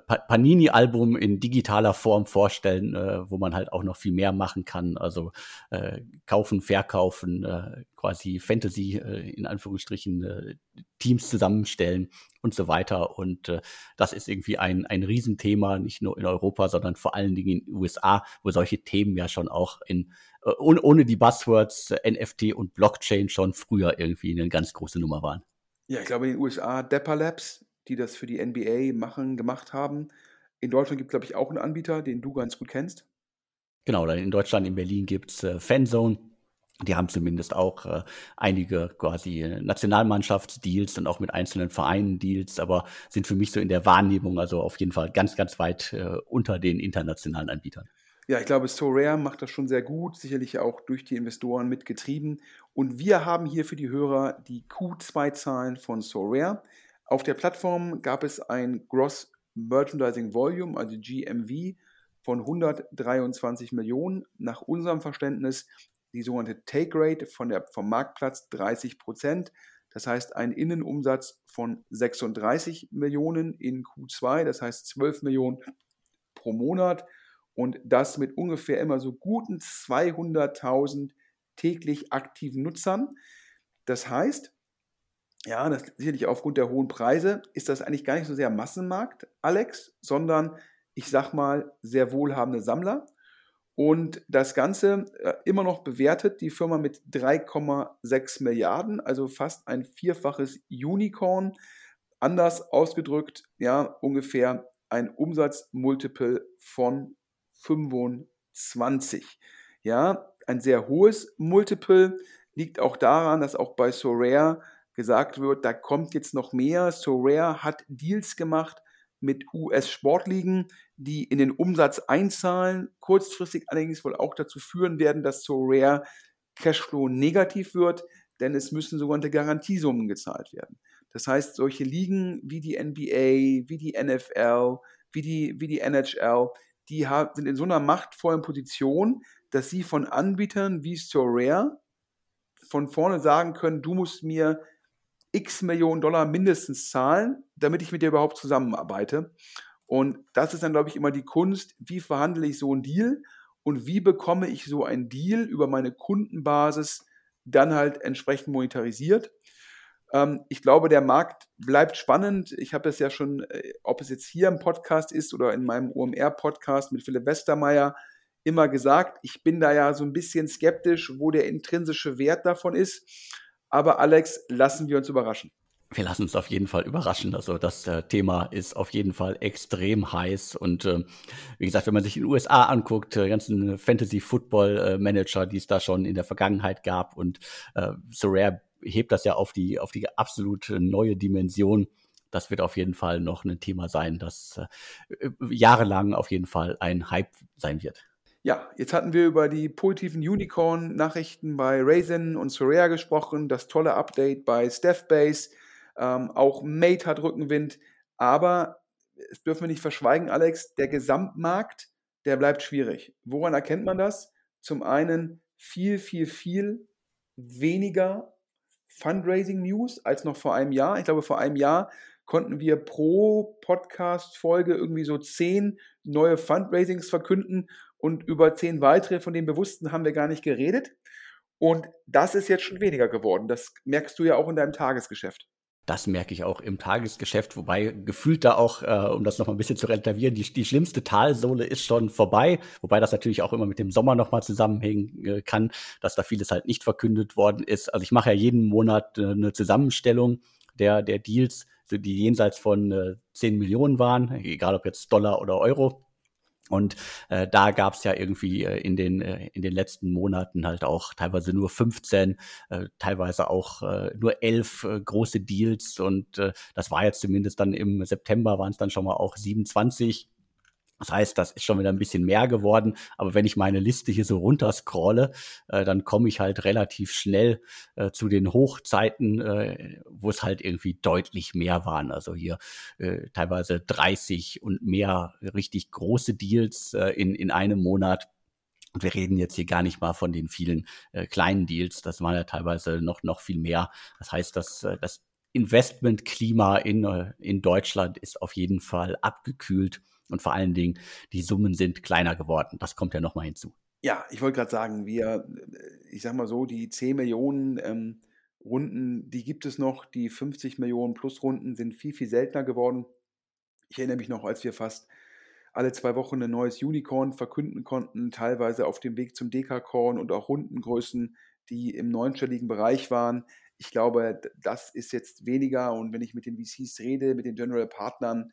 S1: Panini-Album in digitaler Form vorstellen, äh, wo man halt auch noch viel mehr machen kann. Also äh, kaufen, verkaufen, äh, quasi Fantasy äh, in Anführungsstrichen äh, Teams zusammenstellen und so weiter. Und äh, das ist irgendwie ein, ein Riesenthema, nicht nur in Europa, sondern vor allen Dingen in den USA, wo solche Themen ja schon auch in äh, ohne, ohne die Buzzwords äh, NFT und Blockchain schon früher irgendwie eine ganz große Nummer waren.
S2: Ja, ich glaube in den USA Depper Labs, die das für die NBA machen, gemacht haben. In Deutschland gibt es, glaube ich, auch einen Anbieter, den du ganz gut kennst.
S1: Genau, in Deutschland, in Berlin gibt es äh, Fanzone. Die haben zumindest auch äh, einige quasi Nationalmannschaftsdeals und auch mit einzelnen Vereinen Deals, aber sind für mich so in der Wahrnehmung also auf jeden Fall ganz, ganz weit äh, unter den internationalen Anbietern.
S2: Ja, ich glaube, So Rare macht das schon sehr gut, sicherlich auch durch die Investoren mitgetrieben. Und wir haben hier für die Hörer die Q2-Zahlen von So Rare. Auf der Plattform gab es ein Gross Merchandising Volume, also GMV, von 123 Millionen. Nach unserem Verständnis die sogenannte Take Rate von der, vom Marktplatz 30 Prozent. Das heißt, ein Innenumsatz von 36 Millionen in Q2, das heißt 12 Millionen pro Monat und das mit ungefähr immer so guten 200.000 täglich aktiven Nutzern. Das heißt, ja, das sicherlich aufgrund der hohen Preise ist das eigentlich gar nicht so sehr Massenmarkt, Alex, sondern ich sag mal sehr wohlhabende Sammler. Und das Ganze äh, immer noch bewertet die Firma mit 3,6 Milliarden, also fast ein vierfaches Unicorn. Anders ausgedrückt, ja, ungefähr ein Umsatzmultiple von 25. Ja, ein sehr hohes Multiple liegt auch daran, dass auch bei Sorare gesagt wird, da kommt jetzt noch mehr. Sorare hat Deals gemacht mit US-Sportligen, die in den Umsatz einzahlen, kurzfristig allerdings wohl auch dazu führen werden, dass Sorare Cashflow negativ wird, denn es müssen sogenannte Garantiesummen gezahlt werden. Das heißt, solche Ligen wie die NBA, wie die NFL, wie die, wie die NHL, die sind in so einer machtvollen Position, dass sie von Anbietern wie Sorare von vorne sagen können, du musst mir x Millionen Dollar mindestens zahlen, damit ich mit dir überhaupt zusammenarbeite. Und das ist dann, glaube ich, immer die Kunst, wie verhandle ich so einen Deal und wie bekomme ich so einen Deal über meine Kundenbasis dann halt entsprechend monetarisiert. Ähm, ich glaube, der Markt bleibt spannend. Ich habe es ja schon, äh, ob es jetzt hier im Podcast ist oder in meinem OMR-Podcast mit Philipp Westermeier, immer gesagt, ich bin da ja so ein bisschen skeptisch, wo der intrinsische Wert davon ist. Aber Alex, lassen wir uns überraschen.
S1: Wir lassen uns auf jeden Fall überraschen. Also das äh, Thema ist auf jeden Fall extrem heiß. Und äh, wie gesagt, wenn man sich in den USA anguckt, äh, ganzen Fantasy-Football-Manager, die es da schon in der Vergangenheit gab und äh, Sorare hebt das ja auf die, auf die absolute neue Dimension. Das wird auf jeden Fall noch ein Thema sein, das äh, jahrelang auf jeden Fall ein Hype sein wird.
S2: Ja, jetzt hatten wir über die positiven Unicorn-Nachrichten bei Raisin und Soraya gesprochen, das tolle Update bei Staffbase, ähm, auch Mate hat Rückenwind, aber es dürfen wir nicht verschweigen, Alex, der Gesamtmarkt, der bleibt schwierig. Woran erkennt man das? Zum einen viel, viel, viel weniger Fundraising-News als noch vor einem Jahr. Ich glaube, vor einem Jahr konnten wir pro Podcast-Folge irgendwie so zehn neue Fundraisings verkünden und über zehn weitere von den Bewussten haben wir gar nicht geredet. Und das ist jetzt schon weniger geworden. Das merkst du ja auch in deinem Tagesgeschäft.
S1: Das merke ich auch im Tagesgeschäft, wobei gefühlt da auch, äh, um das noch mal ein bisschen zu relativieren, die, die schlimmste Talsohle ist schon vorbei, wobei das natürlich auch immer mit dem Sommer noch mal zusammenhängen äh, kann, dass da vieles halt nicht verkündet worden ist. Also ich mache ja jeden Monat äh, eine Zusammenstellung der, der Deals, die jenseits von äh, 10 Millionen waren, egal ob jetzt Dollar oder Euro. Und äh, da gab es ja irgendwie äh, in, den, äh, in den letzten Monaten halt auch teilweise nur 15, äh, teilweise auch äh, nur 11 äh, große Deals. Und äh, das war jetzt zumindest dann im September, waren es dann schon mal auch 27. Das heißt, das ist schon wieder ein bisschen mehr geworden. Aber wenn ich meine Liste hier so runterscrolle, äh, dann komme ich halt relativ schnell äh, zu den Hochzeiten, äh, wo es halt irgendwie deutlich mehr waren. Also hier äh, teilweise 30 und mehr richtig große Deals äh, in, in einem Monat. Und wir reden jetzt hier gar nicht mal von den vielen äh, kleinen Deals. Das waren ja teilweise noch, noch viel mehr. Das heißt, dass äh, das Investmentklima in, äh, in Deutschland ist auf jeden Fall abgekühlt und vor allen Dingen, die Summen sind kleiner geworden. Das kommt ja nochmal hinzu.
S2: Ja, ich wollte gerade sagen, wir, ich sag mal so, die 10 Millionen ähm, Runden, die gibt es noch. Die 50 Millionen plus Runden sind viel, viel seltener geworden. Ich erinnere mich noch, als wir fast alle zwei Wochen ein neues Unicorn verkünden konnten, teilweise auf dem Weg zum Dekakorn und auch Rundengrößen, die im neunstelligen Bereich waren. Ich glaube, das ist jetzt weniger und wenn ich mit den VCs rede, mit den General Partnern,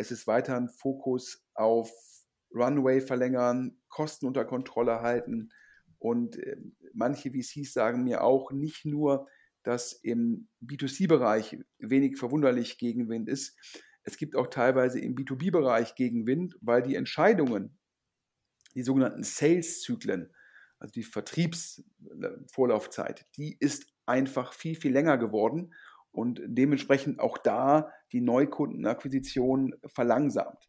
S2: es ist weiter ein Fokus auf Runway verlängern, Kosten unter Kontrolle halten. Und äh, manche VCs sagen mir auch nicht nur, dass im B2C-Bereich wenig verwunderlich Gegenwind ist. Es gibt auch teilweise im B2B-Bereich Gegenwind, weil die Entscheidungen, die sogenannten Sales-Zyklen, also die Vertriebsvorlaufzeit, die ist einfach viel, viel länger geworden und dementsprechend auch da die Neukundenakquisition verlangsamt.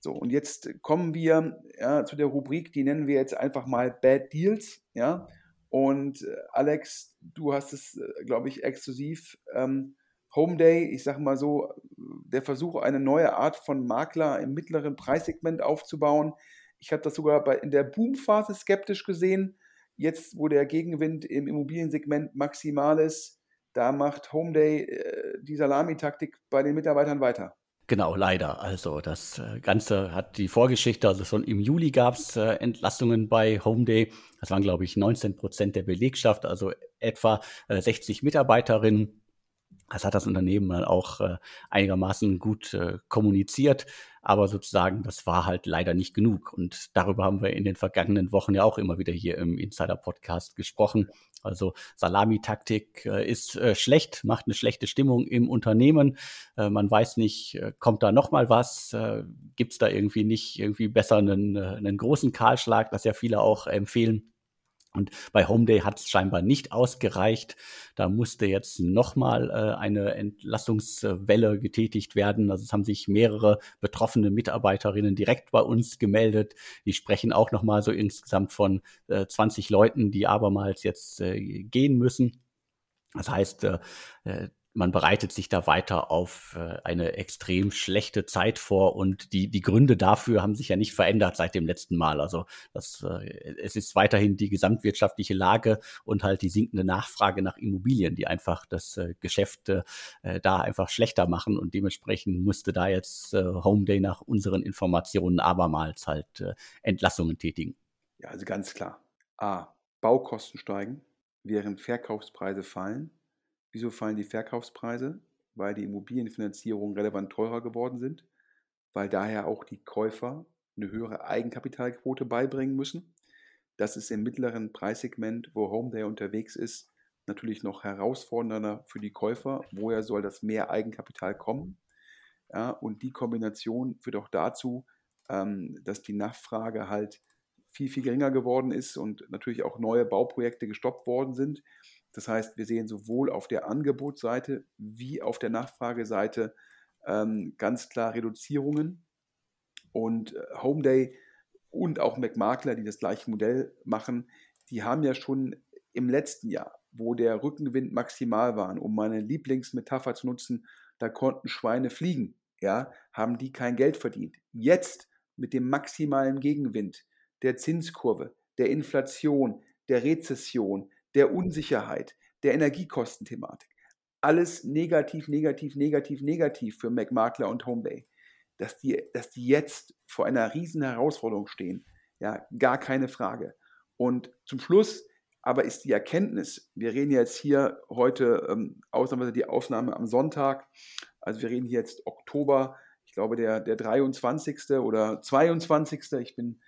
S2: So, und jetzt kommen wir ja, zu der Rubrik, die nennen wir jetzt einfach mal Bad Deals. Ja? Und äh, Alex, du hast es, äh, glaube ich, exklusiv. Ähm, Home Day, ich sage mal so, der Versuch, eine neue Art von Makler im mittleren Preissegment aufzubauen. Ich habe das sogar bei, in der Boomphase skeptisch gesehen. Jetzt, wo der Gegenwind im Immobiliensegment maximal ist, da macht Homeday äh, die Salamitaktik bei den Mitarbeitern weiter.
S1: Genau, leider. Also das äh, Ganze hat die Vorgeschichte, also schon im Juli gab es äh, Entlassungen bei Home Day. Das waren, glaube ich, 19 Prozent der Belegschaft, also etwa äh, 60 Mitarbeiterinnen. Das hat das Unternehmen dann auch äh, einigermaßen gut äh, kommuniziert. Aber sozusagen, das war halt leider nicht genug. Und darüber haben wir in den vergangenen Wochen ja auch immer wieder hier im Insider-Podcast gesprochen. Also Salamitaktik äh, ist schlecht, macht eine schlechte Stimmung im Unternehmen. Man weiß nicht, kommt da noch mal was? Gibt es da irgendwie nicht irgendwie besser einen, einen großen Kahlschlag, das ja viele auch empfehlen? Und bei Homeday hat es scheinbar nicht ausgereicht. Da musste jetzt nochmal äh, eine Entlassungswelle getätigt werden. Also es haben sich mehrere betroffene Mitarbeiterinnen direkt bei uns gemeldet. Die sprechen auch nochmal so insgesamt von äh, 20 Leuten, die abermals jetzt äh, gehen müssen. Das heißt, äh, äh man bereitet sich da weiter auf äh, eine extrem schlechte Zeit vor und die, die Gründe dafür haben sich ja nicht verändert seit dem letzten Mal. Also das, äh, es ist weiterhin die gesamtwirtschaftliche Lage und halt die sinkende Nachfrage nach Immobilien, die einfach das äh, Geschäft da einfach schlechter machen und dementsprechend musste da jetzt Home Day nach unseren Informationen abermals halt Entlassungen tätigen.
S2: Ja, also ganz klar. A. Baukosten steigen, während Verkaufspreise fallen Wieso fallen die Verkaufspreise? Weil die Immobilienfinanzierungen relevant teurer geworden sind, weil daher auch die Käufer eine höhere Eigenkapitalquote beibringen müssen. Das ist im mittleren Preissegment, wo Homeday unterwegs ist, natürlich noch herausfordernder für die Käufer. Woher soll das mehr Eigenkapital kommen? Ja, und die Kombination führt auch dazu, ähm, dass die Nachfrage halt viel, viel geringer geworden ist und natürlich auch neue Bauprojekte gestoppt worden sind. Das heißt, wir sehen sowohl auf der Angebotsseite wie auf der Nachfrageseite ähm, ganz klar Reduzierungen. Und äh, Homeday und auch McMakler, die das gleiche Modell machen, die haben ja schon im letzten Jahr, wo der Rückenwind maximal war, um meine Lieblingsmetapher zu nutzen, da konnten Schweine fliegen, ja, haben die kein Geld verdient. Jetzt mit dem maximalen Gegenwind der Zinskurve, der Inflation, der Rezession, der Unsicherheit, der Energiekostenthematik. Alles negativ, negativ, negativ, negativ für McMakler und Homebay. Dass die, dass die jetzt vor einer riesen Herausforderung stehen, ja, gar keine Frage. Und zum Schluss aber ist die Erkenntnis, wir reden jetzt hier heute, ähm, ausnahmsweise die Aufnahme am Sonntag, also wir reden hier jetzt Oktober, ich glaube der, der 23. oder 22. Ich bin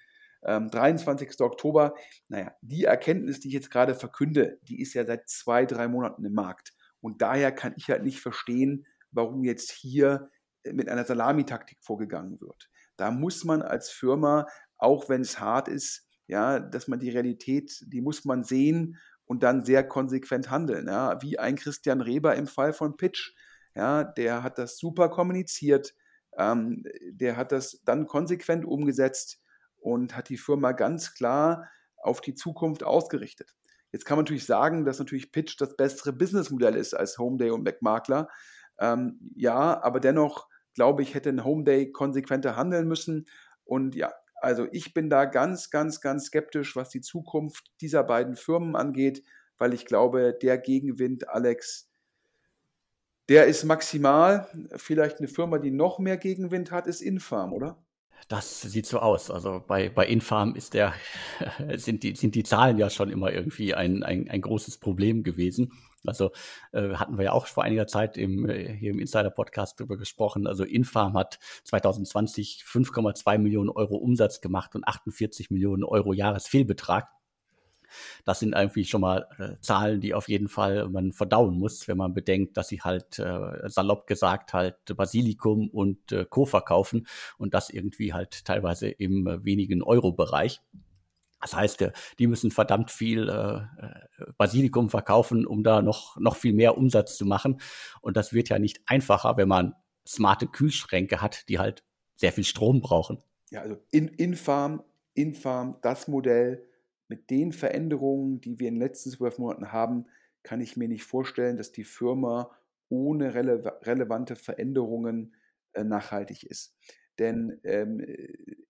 S2: ähm, 23. Oktober. Naja, die Erkenntnis, die ich jetzt gerade verkünde, die ist ja seit zwei, drei Monaten im Markt. Und daher kann ich halt nicht verstehen, warum jetzt hier äh, mit einer Salamitaktik vorgegangen wird. Da muss man als Firma, auch wenn es hart ist, ja, dass man die Realität, die muss man sehen und dann sehr konsequent handeln. Ja, wie ein Christian Reber im Fall von Pitch. Ja, der hat das super kommuniziert, ähm, der hat das dann konsequent umgesetzt und hat die Firma ganz klar auf die Zukunft ausgerichtet. Jetzt kann man natürlich sagen, dass natürlich Pitch das bessere Businessmodell ist als Homeday und McMakler. Ähm, ja, aber dennoch glaube ich, hätte ein Homeday konsequenter handeln müssen. Und ja, also ich bin da ganz, ganz, ganz skeptisch, was die Zukunft dieser beiden Firmen angeht, weil ich glaube, der Gegenwind, Alex, der ist maximal. Vielleicht eine Firma, die noch mehr Gegenwind hat, ist Infarm, oder?
S1: Das sieht so aus. Also bei, bei Infarm ist der, sind, die, sind die Zahlen ja schon immer irgendwie ein, ein, ein großes Problem gewesen. Also äh, hatten wir ja auch vor einiger Zeit im, äh, hier im Insider-Podcast darüber gesprochen. Also Infarm hat 2020 5,2 Millionen Euro Umsatz gemacht und 48 Millionen Euro Jahresfehlbetrag. Das sind irgendwie schon mal äh, Zahlen, die auf jeden Fall man verdauen muss, wenn man bedenkt, dass sie halt äh, salopp gesagt halt Basilikum und äh, Co. verkaufen und das irgendwie halt teilweise im wenigen Euro-Bereich. Das heißt, die müssen verdammt viel Basilikum verkaufen, um da noch, noch viel mehr Umsatz zu machen. Und das wird ja nicht einfacher, wenn man smarte Kühlschränke hat, die halt sehr viel Strom brauchen.
S2: Ja, also in, Infarm, Infarm, das Modell, mit den Veränderungen, die wir in den letzten zwölf Monaten haben, kann ich mir nicht vorstellen, dass die Firma ohne rele relevante Veränderungen äh, nachhaltig ist. Denn ähm,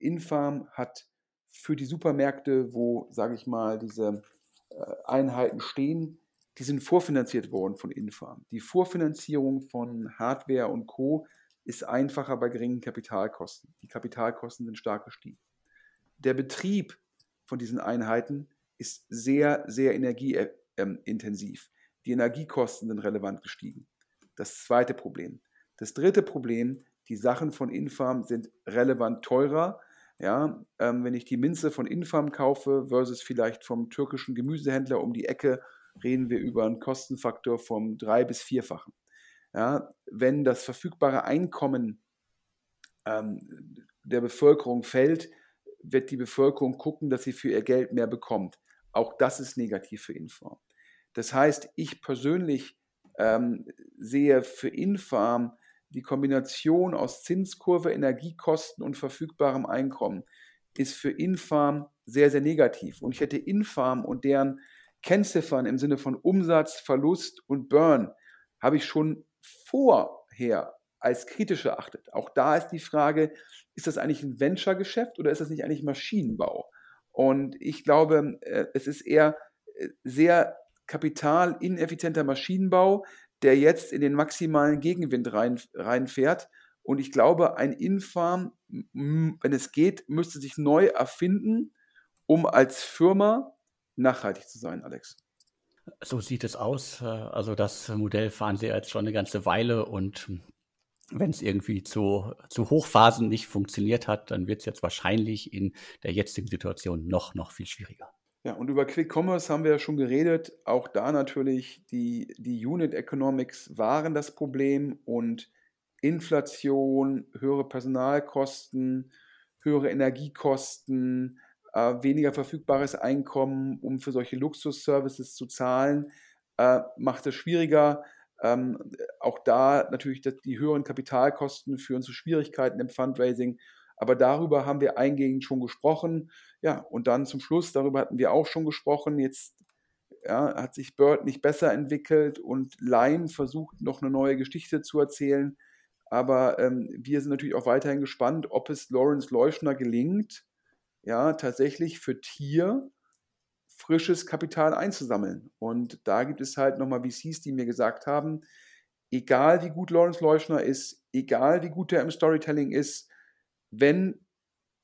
S2: Infarm hat für die Supermärkte, wo, sage ich mal, diese äh, Einheiten stehen, die sind vorfinanziert worden von Infarm. Die Vorfinanzierung von Hardware und Co. ist einfacher bei geringen Kapitalkosten. Die Kapitalkosten sind stark gestiegen. Der Betrieb von diesen Einheiten ist sehr, sehr energieintensiv. Die Energiekosten sind relevant gestiegen. Das zweite Problem. Das dritte Problem, die Sachen von Infarm sind relevant teurer. Ja, ähm, wenn ich die Minze von Infarm kaufe versus vielleicht vom türkischen Gemüsehändler um die Ecke, reden wir über einen Kostenfaktor vom drei- bis vierfachen. Ja, wenn das verfügbare Einkommen ähm, der Bevölkerung fällt, wird die Bevölkerung gucken, dass sie für ihr Geld mehr bekommt. Auch das ist negativ für Infarm. Das heißt, ich persönlich ähm, sehe für Infarm die Kombination aus Zinskurve, Energiekosten und verfügbarem Einkommen ist für Infarm sehr, sehr negativ. Und ich hätte Infarm und deren Kennziffern im Sinne von Umsatz, Verlust und Burn habe ich schon vorher als kritisch erachtet. Auch da ist die Frage, ist das eigentlich ein Venture-Geschäft oder ist das nicht eigentlich Maschinenbau? Und ich glaube, äh, es ist eher äh, sehr kapitalineffizienter Maschinenbau, der jetzt in den maximalen Gegenwind rein, reinfährt. Und ich glaube, ein Infarm, wenn es geht, müsste sich neu erfinden, um als Firma nachhaltig zu sein, Alex.
S1: So sieht es aus. Also das Modell fahren sie jetzt schon eine ganze Weile und wenn es irgendwie zu, zu Hochphasen nicht funktioniert hat, dann wird es jetzt wahrscheinlich in der jetzigen Situation noch, noch viel schwieriger.
S2: Ja, und über Quick Commerce haben wir ja schon geredet. Auch da natürlich die, die Unit Economics waren das Problem und Inflation, höhere Personalkosten, höhere Energiekosten, äh, weniger verfügbares Einkommen, um für solche Luxusservices zu zahlen, äh, macht es schwieriger. Ähm, auch da natürlich die höheren Kapitalkosten führen zu Schwierigkeiten im Fundraising. Aber darüber haben wir eingehend schon gesprochen. Ja, und dann zum Schluss, darüber hatten wir auch schon gesprochen. Jetzt ja, hat sich Bird nicht besser entwickelt und Lime versucht noch eine neue Geschichte zu erzählen. Aber ähm, wir sind natürlich auch weiterhin gespannt, ob es Lawrence Leuschner gelingt, ja, tatsächlich für Tier frisches Kapital einzusammeln. Und da gibt es halt nochmal VCs, die mir gesagt haben, egal wie gut Lawrence Leuschner ist, egal wie gut er im Storytelling ist, wenn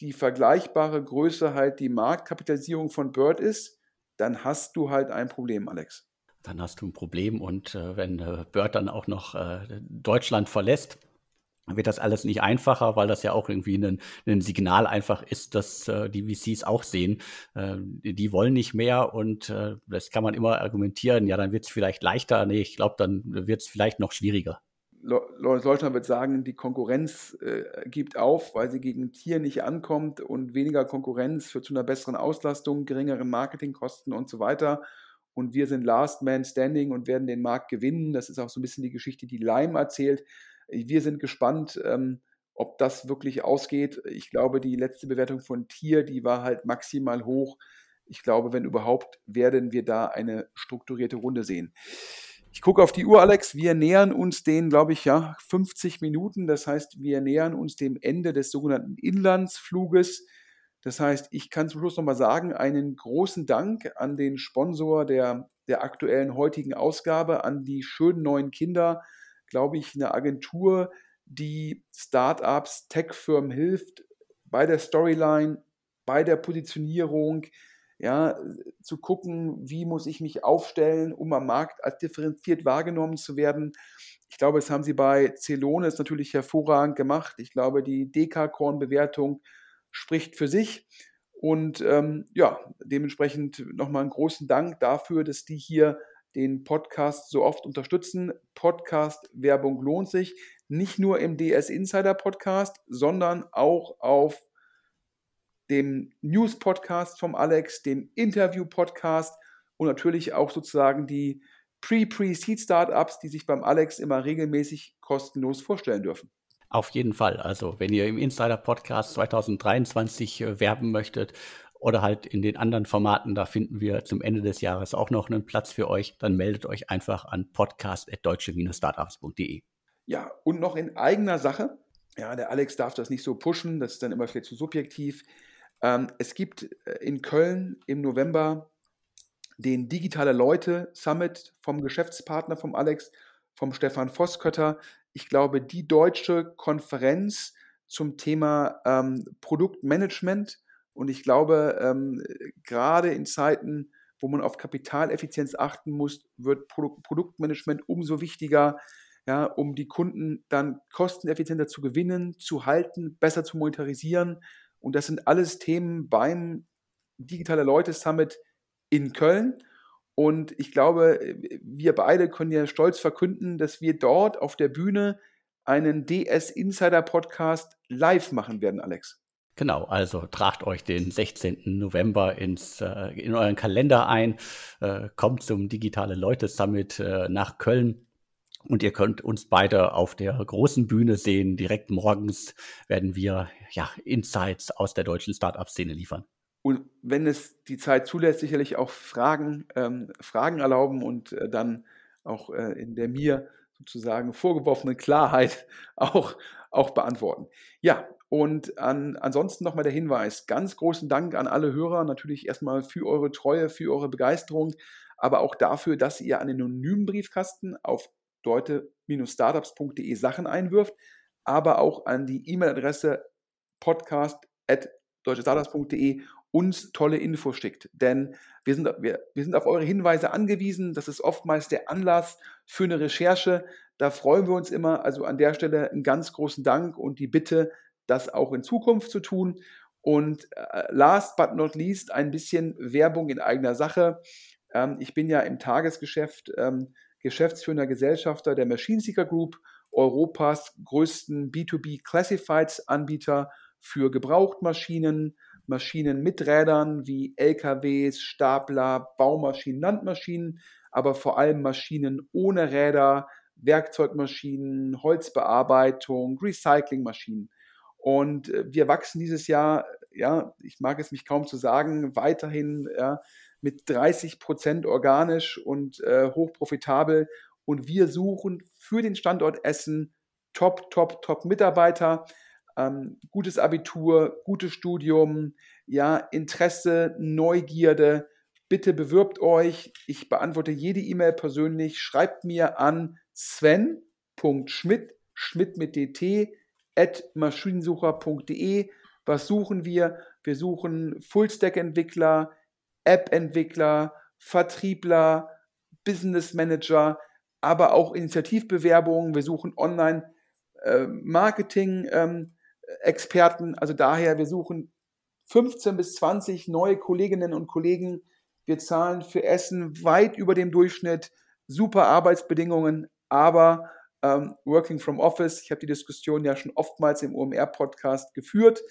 S2: die vergleichbare Größe halt die Marktkapitalisierung von Bird ist, dann hast du halt ein Problem, Alex.
S1: Dann hast du ein Problem und äh, wenn äh, Bird dann auch noch äh, Deutschland verlässt, wird das alles nicht einfacher, weil das ja auch irgendwie ein, ein Signal einfach ist, dass äh, die VCs auch sehen, äh, die wollen nicht mehr und äh, das kann man immer argumentieren, ja, dann wird es vielleicht leichter. Nee, ich glaube, dann wird es vielleicht noch schwieriger.
S2: Deutschland wird sagen, die Konkurrenz äh, gibt auf, weil sie gegen Tier nicht ankommt und weniger Konkurrenz führt zu einer besseren Auslastung, geringeren Marketingkosten und so weiter. Und wir sind Last Man Standing und werden den Markt gewinnen. Das ist auch so ein bisschen die Geschichte, die Lime erzählt. Wir sind gespannt, ähm, ob das wirklich ausgeht. Ich glaube, die letzte Bewertung von Tier, die war halt maximal hoch. Ich glaube, wenn überhaupt, werden wir da eine strukturierte Runde sehen. Ich gucke auf die Uhr, Alex. Wir nähern uns den, glaube ich, ja, 50 Minuten. Das heißt, wir nähern uns dem Ende des sogenannten Inlandsfluges. Das heißt, ich kann zum Schluss nochmal sagen, einen großen Dank an den Sponsor der, der aktuellen heutigen Ausgabe, an die schönen neuen Kinder. Glaube ich, eine Agentur, die Startups, Tech-Firmen hilft bei der Storyline, bei der Positionierung, ja, zu gucken, wie muss ich mich aufstellen, um am Markt als differenziert wahrgenommen zu werden. Ich glaube, das haben sie bei Celones natürlich hervorragend gemacht. Ich glaube, die Dekakorn-Bewertung spricht für sich. Und ähm, ja, dementsprechend nochmal einen großen Dank dafür, dass die hier den Podcast so oft unterstützen. Podcast-Werbung lohnt sich. Nicht nur im DS Insider Podcast, sondern auch auf dem News-Podcast vom Alex, dem Interview-Podcast und natürlich auch sozusagen die Pre-Pre-Seed-Startups, die sich beim Alex immer regelmäßig kostenlos vorstellen dürfen.
S1: Auf jeden Fall. Also, wenn ihr im Insider-Podcast 2023 äh, werben möchtet oder halt in den anderen Formaten, da finden wir zum Ende des Jahres auch noch einen Platz für euch, dann meldet euch einfach an podcast.deutsche-startups.de.
S2: Ja, und noch in eigener Sache. Ja, der Alex darf das nicht so pushen, das ist dann immer vielleicht zu subjektiv. Ähm, es gibt äh, in Köln im November den Digitale Leute Summit vom Geschäftspartner vom Alex, vom Stefan Voskötter. ich glaube, die deutsche Konferenz zum Thema ähm, Produktmanagement. Und ich glaube, ähm, gerade in Zeiten, wo man auf Kapitaleffizienz achten muss, wird Produkt Produktmanagement umso wichtiger, ja, um die Kunden dann kosteneffizienter zu gewinnen, zu halten, besser zu monetarisieren. Und das sind alles Themen beim Digitale Leute Summit in Köln. Und ich glaube, wir beide können ja stolz verkünden, dass wir dort auf der Bühne einen DS Insider Podcast live machen werden, Alex.
S1: Genau, also tragt euch den 16. November ins, äh, in euren Kalender ein, äh, kommt zum Digitale Leute Summit äh, nach Köln und ihr könnt uns beide auf der großen Bühne sehen. Direkt morgens werden wir ja, Insights aus der deutschen Startup-Szene liefern.
S2: Und wenn es die Zeit zulässt, sicherlich auch Fragen, ähm, Fragen erlauben und äh, dann auch äh, in der mir sozusagen vorgeworfenen Klarheit auch, auch beantworten. Ja, und an, ansonsten nochmal der Hinweis, ganz großen Dank an alle Hörer, natürlich erstmal für eure Treue, für eure Begeisterung, aber auch dafür, dass ihr an den anonymen Briefkasten auf deute-startups.de Sachen einwirft, aber auch an die E-Mail-Adresse podcast.deutschestartups.de uns tolle Infos schickt. Denn wir sind, wir, wir sind auf eure Hinweise angewiesen. Das ist oftmals der Anlass für eine Recherche. Da freuen wir uns immer. Also an der Stelle einen ganz großen Dank und die Bitte, das auch in Zukunft zu tun. Und äh, last but not least ein bisschen Werbung in eigener Sache. Ähm, ich bin ja im Tagesgeschäft ähm, geschäftsführender Gesellschafter der Machine Seeker Group, Europas größten B2B Classifieds Anbieter für Gebrauchtmaschinen, Maschinen mit Rädern wie LKWs, Stapler, Baumaschinen, Landmaschinen, aber vor allem Maschinen ohne Räder, Werkzeugmaschinen, Holzbearbeitung, Recyclingmaschinen. Und äh, wir wachsen dieses Jahr, ja, ich mag es mich kaum zu sagen, weiterhin ja, mit 30 Prozent organisch und äh, hochprofitabel. Und wir suchen für den Standort Essen Top, Top, Top Mitarbeiter ähm, gutes Abitur, gutes Studium, ja, Interesse, Neugierde. Bitte bewirbt euch. Ich beantworte jede E-Mail persönlich. Schreibt mir an sven.schmidt, schmidt mit dt, maschinensucher.de. Was suchen wir? Wir suchen Full-Stack-Entwickler, App-Entwickler, Vertriebler, Business Manager, aber auch Initiativbewerbungen. Wir suchen Online-Marketing. Äh, ähm, Experten. Also daher, wir suchen 15 bis 20 neue Kolleginnen und Kollegen. Wir zahlen für Essen weit über dem Durchschnitt, super Arbeitsbedingungen, aber ähm, Working from Office. Ich habe die Diskussion ja schon oftmals im OMR-Podcast geführt.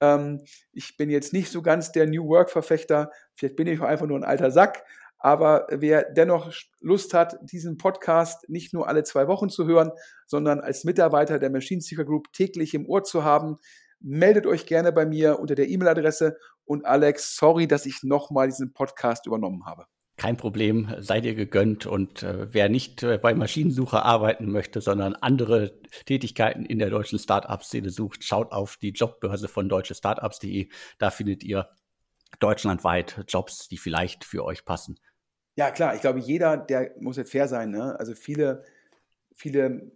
S2: Ähm, ich bin jetzt nicht so ganz der New Work-Verfechter. Vielleicht bin ich auch einfach nur ein alter Sack. Aber wer dennoch Lust hat, diesen Podcast nicht nur alle zwei Wochen zu hören, sondern als Mitarbeiter der Machine Seeker Group täglich im Ohr zu haben, meldet euch gerne bei mir unter der E-Mail-Adresse. Und Alex, sorry, dass ich nochmal diesen Podcast übernommen habe.
S1: Kein Problem, seid ihr gegönnt. Und äh, wer nicht äh, bei Maschinensucher arbeiten möchte, sondern andere Tätigkeiten in der deutschen Startup-Szene sucht, schaut auf die Jobbörse von deutschestartups.de. Da findet ihr deutschlandweit Jobs, die vielleicht für euch passen.
S2: Ja, klar, ich glaube, jeder, der muss jetzt fair sein. Ne? Also viele, viele,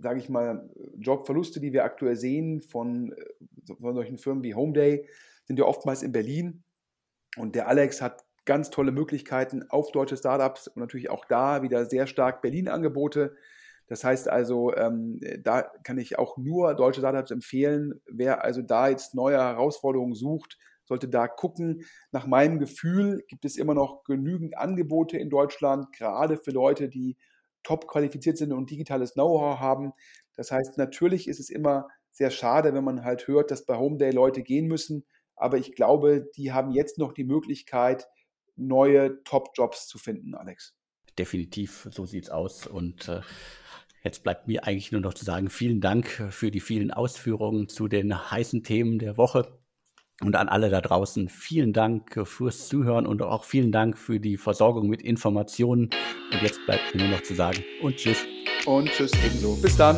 S2: sage ich mal, Jobverluste, die wir aktuell sehen von, von solchen Firmen wie Homeday, sind ja oftmals in Berlin. Und der Alex hat ganz tolle Möglichkeiten auf deutsche Startups und natürlich auch da wieder sehr stark Berlin-Angebote. Das heißt also, ähm, da kann ich auch nur deutsche Startups empfehlen. Wer also da jetzt neue Herausforderungen sucht, sollte da gucken. Nach meinem Gefühl gibt es immer noch genügend Angebote in Deutschland, gerade für Leute, die top qualifiziert sind und digitales Know-how haben. Das heißt, natürlich ist es immer sehr schade, wenn man halt hört, dass bei Home Day Leute gehen müssen. Aber ich glaube, die haben jetzt noch die Möglichkeit, neue Top-Jobs zu finden, Alex.
S1: Definitiv, so sieht es aus. Und äh, jetzt bleibt mir eigentlich nur noch zu sagen, vielen Dank für die vielen Ausführungen zu den heißen Themen der Woche. Und an alle da draußen vielen Dank fürs Zuhören und auch vielen Dank für die Versorgung mit Informationen. Und jetzt bleibt mir nur noch zu sagen und tschüss.
S2: Und tschüss ebenso. Bis dann.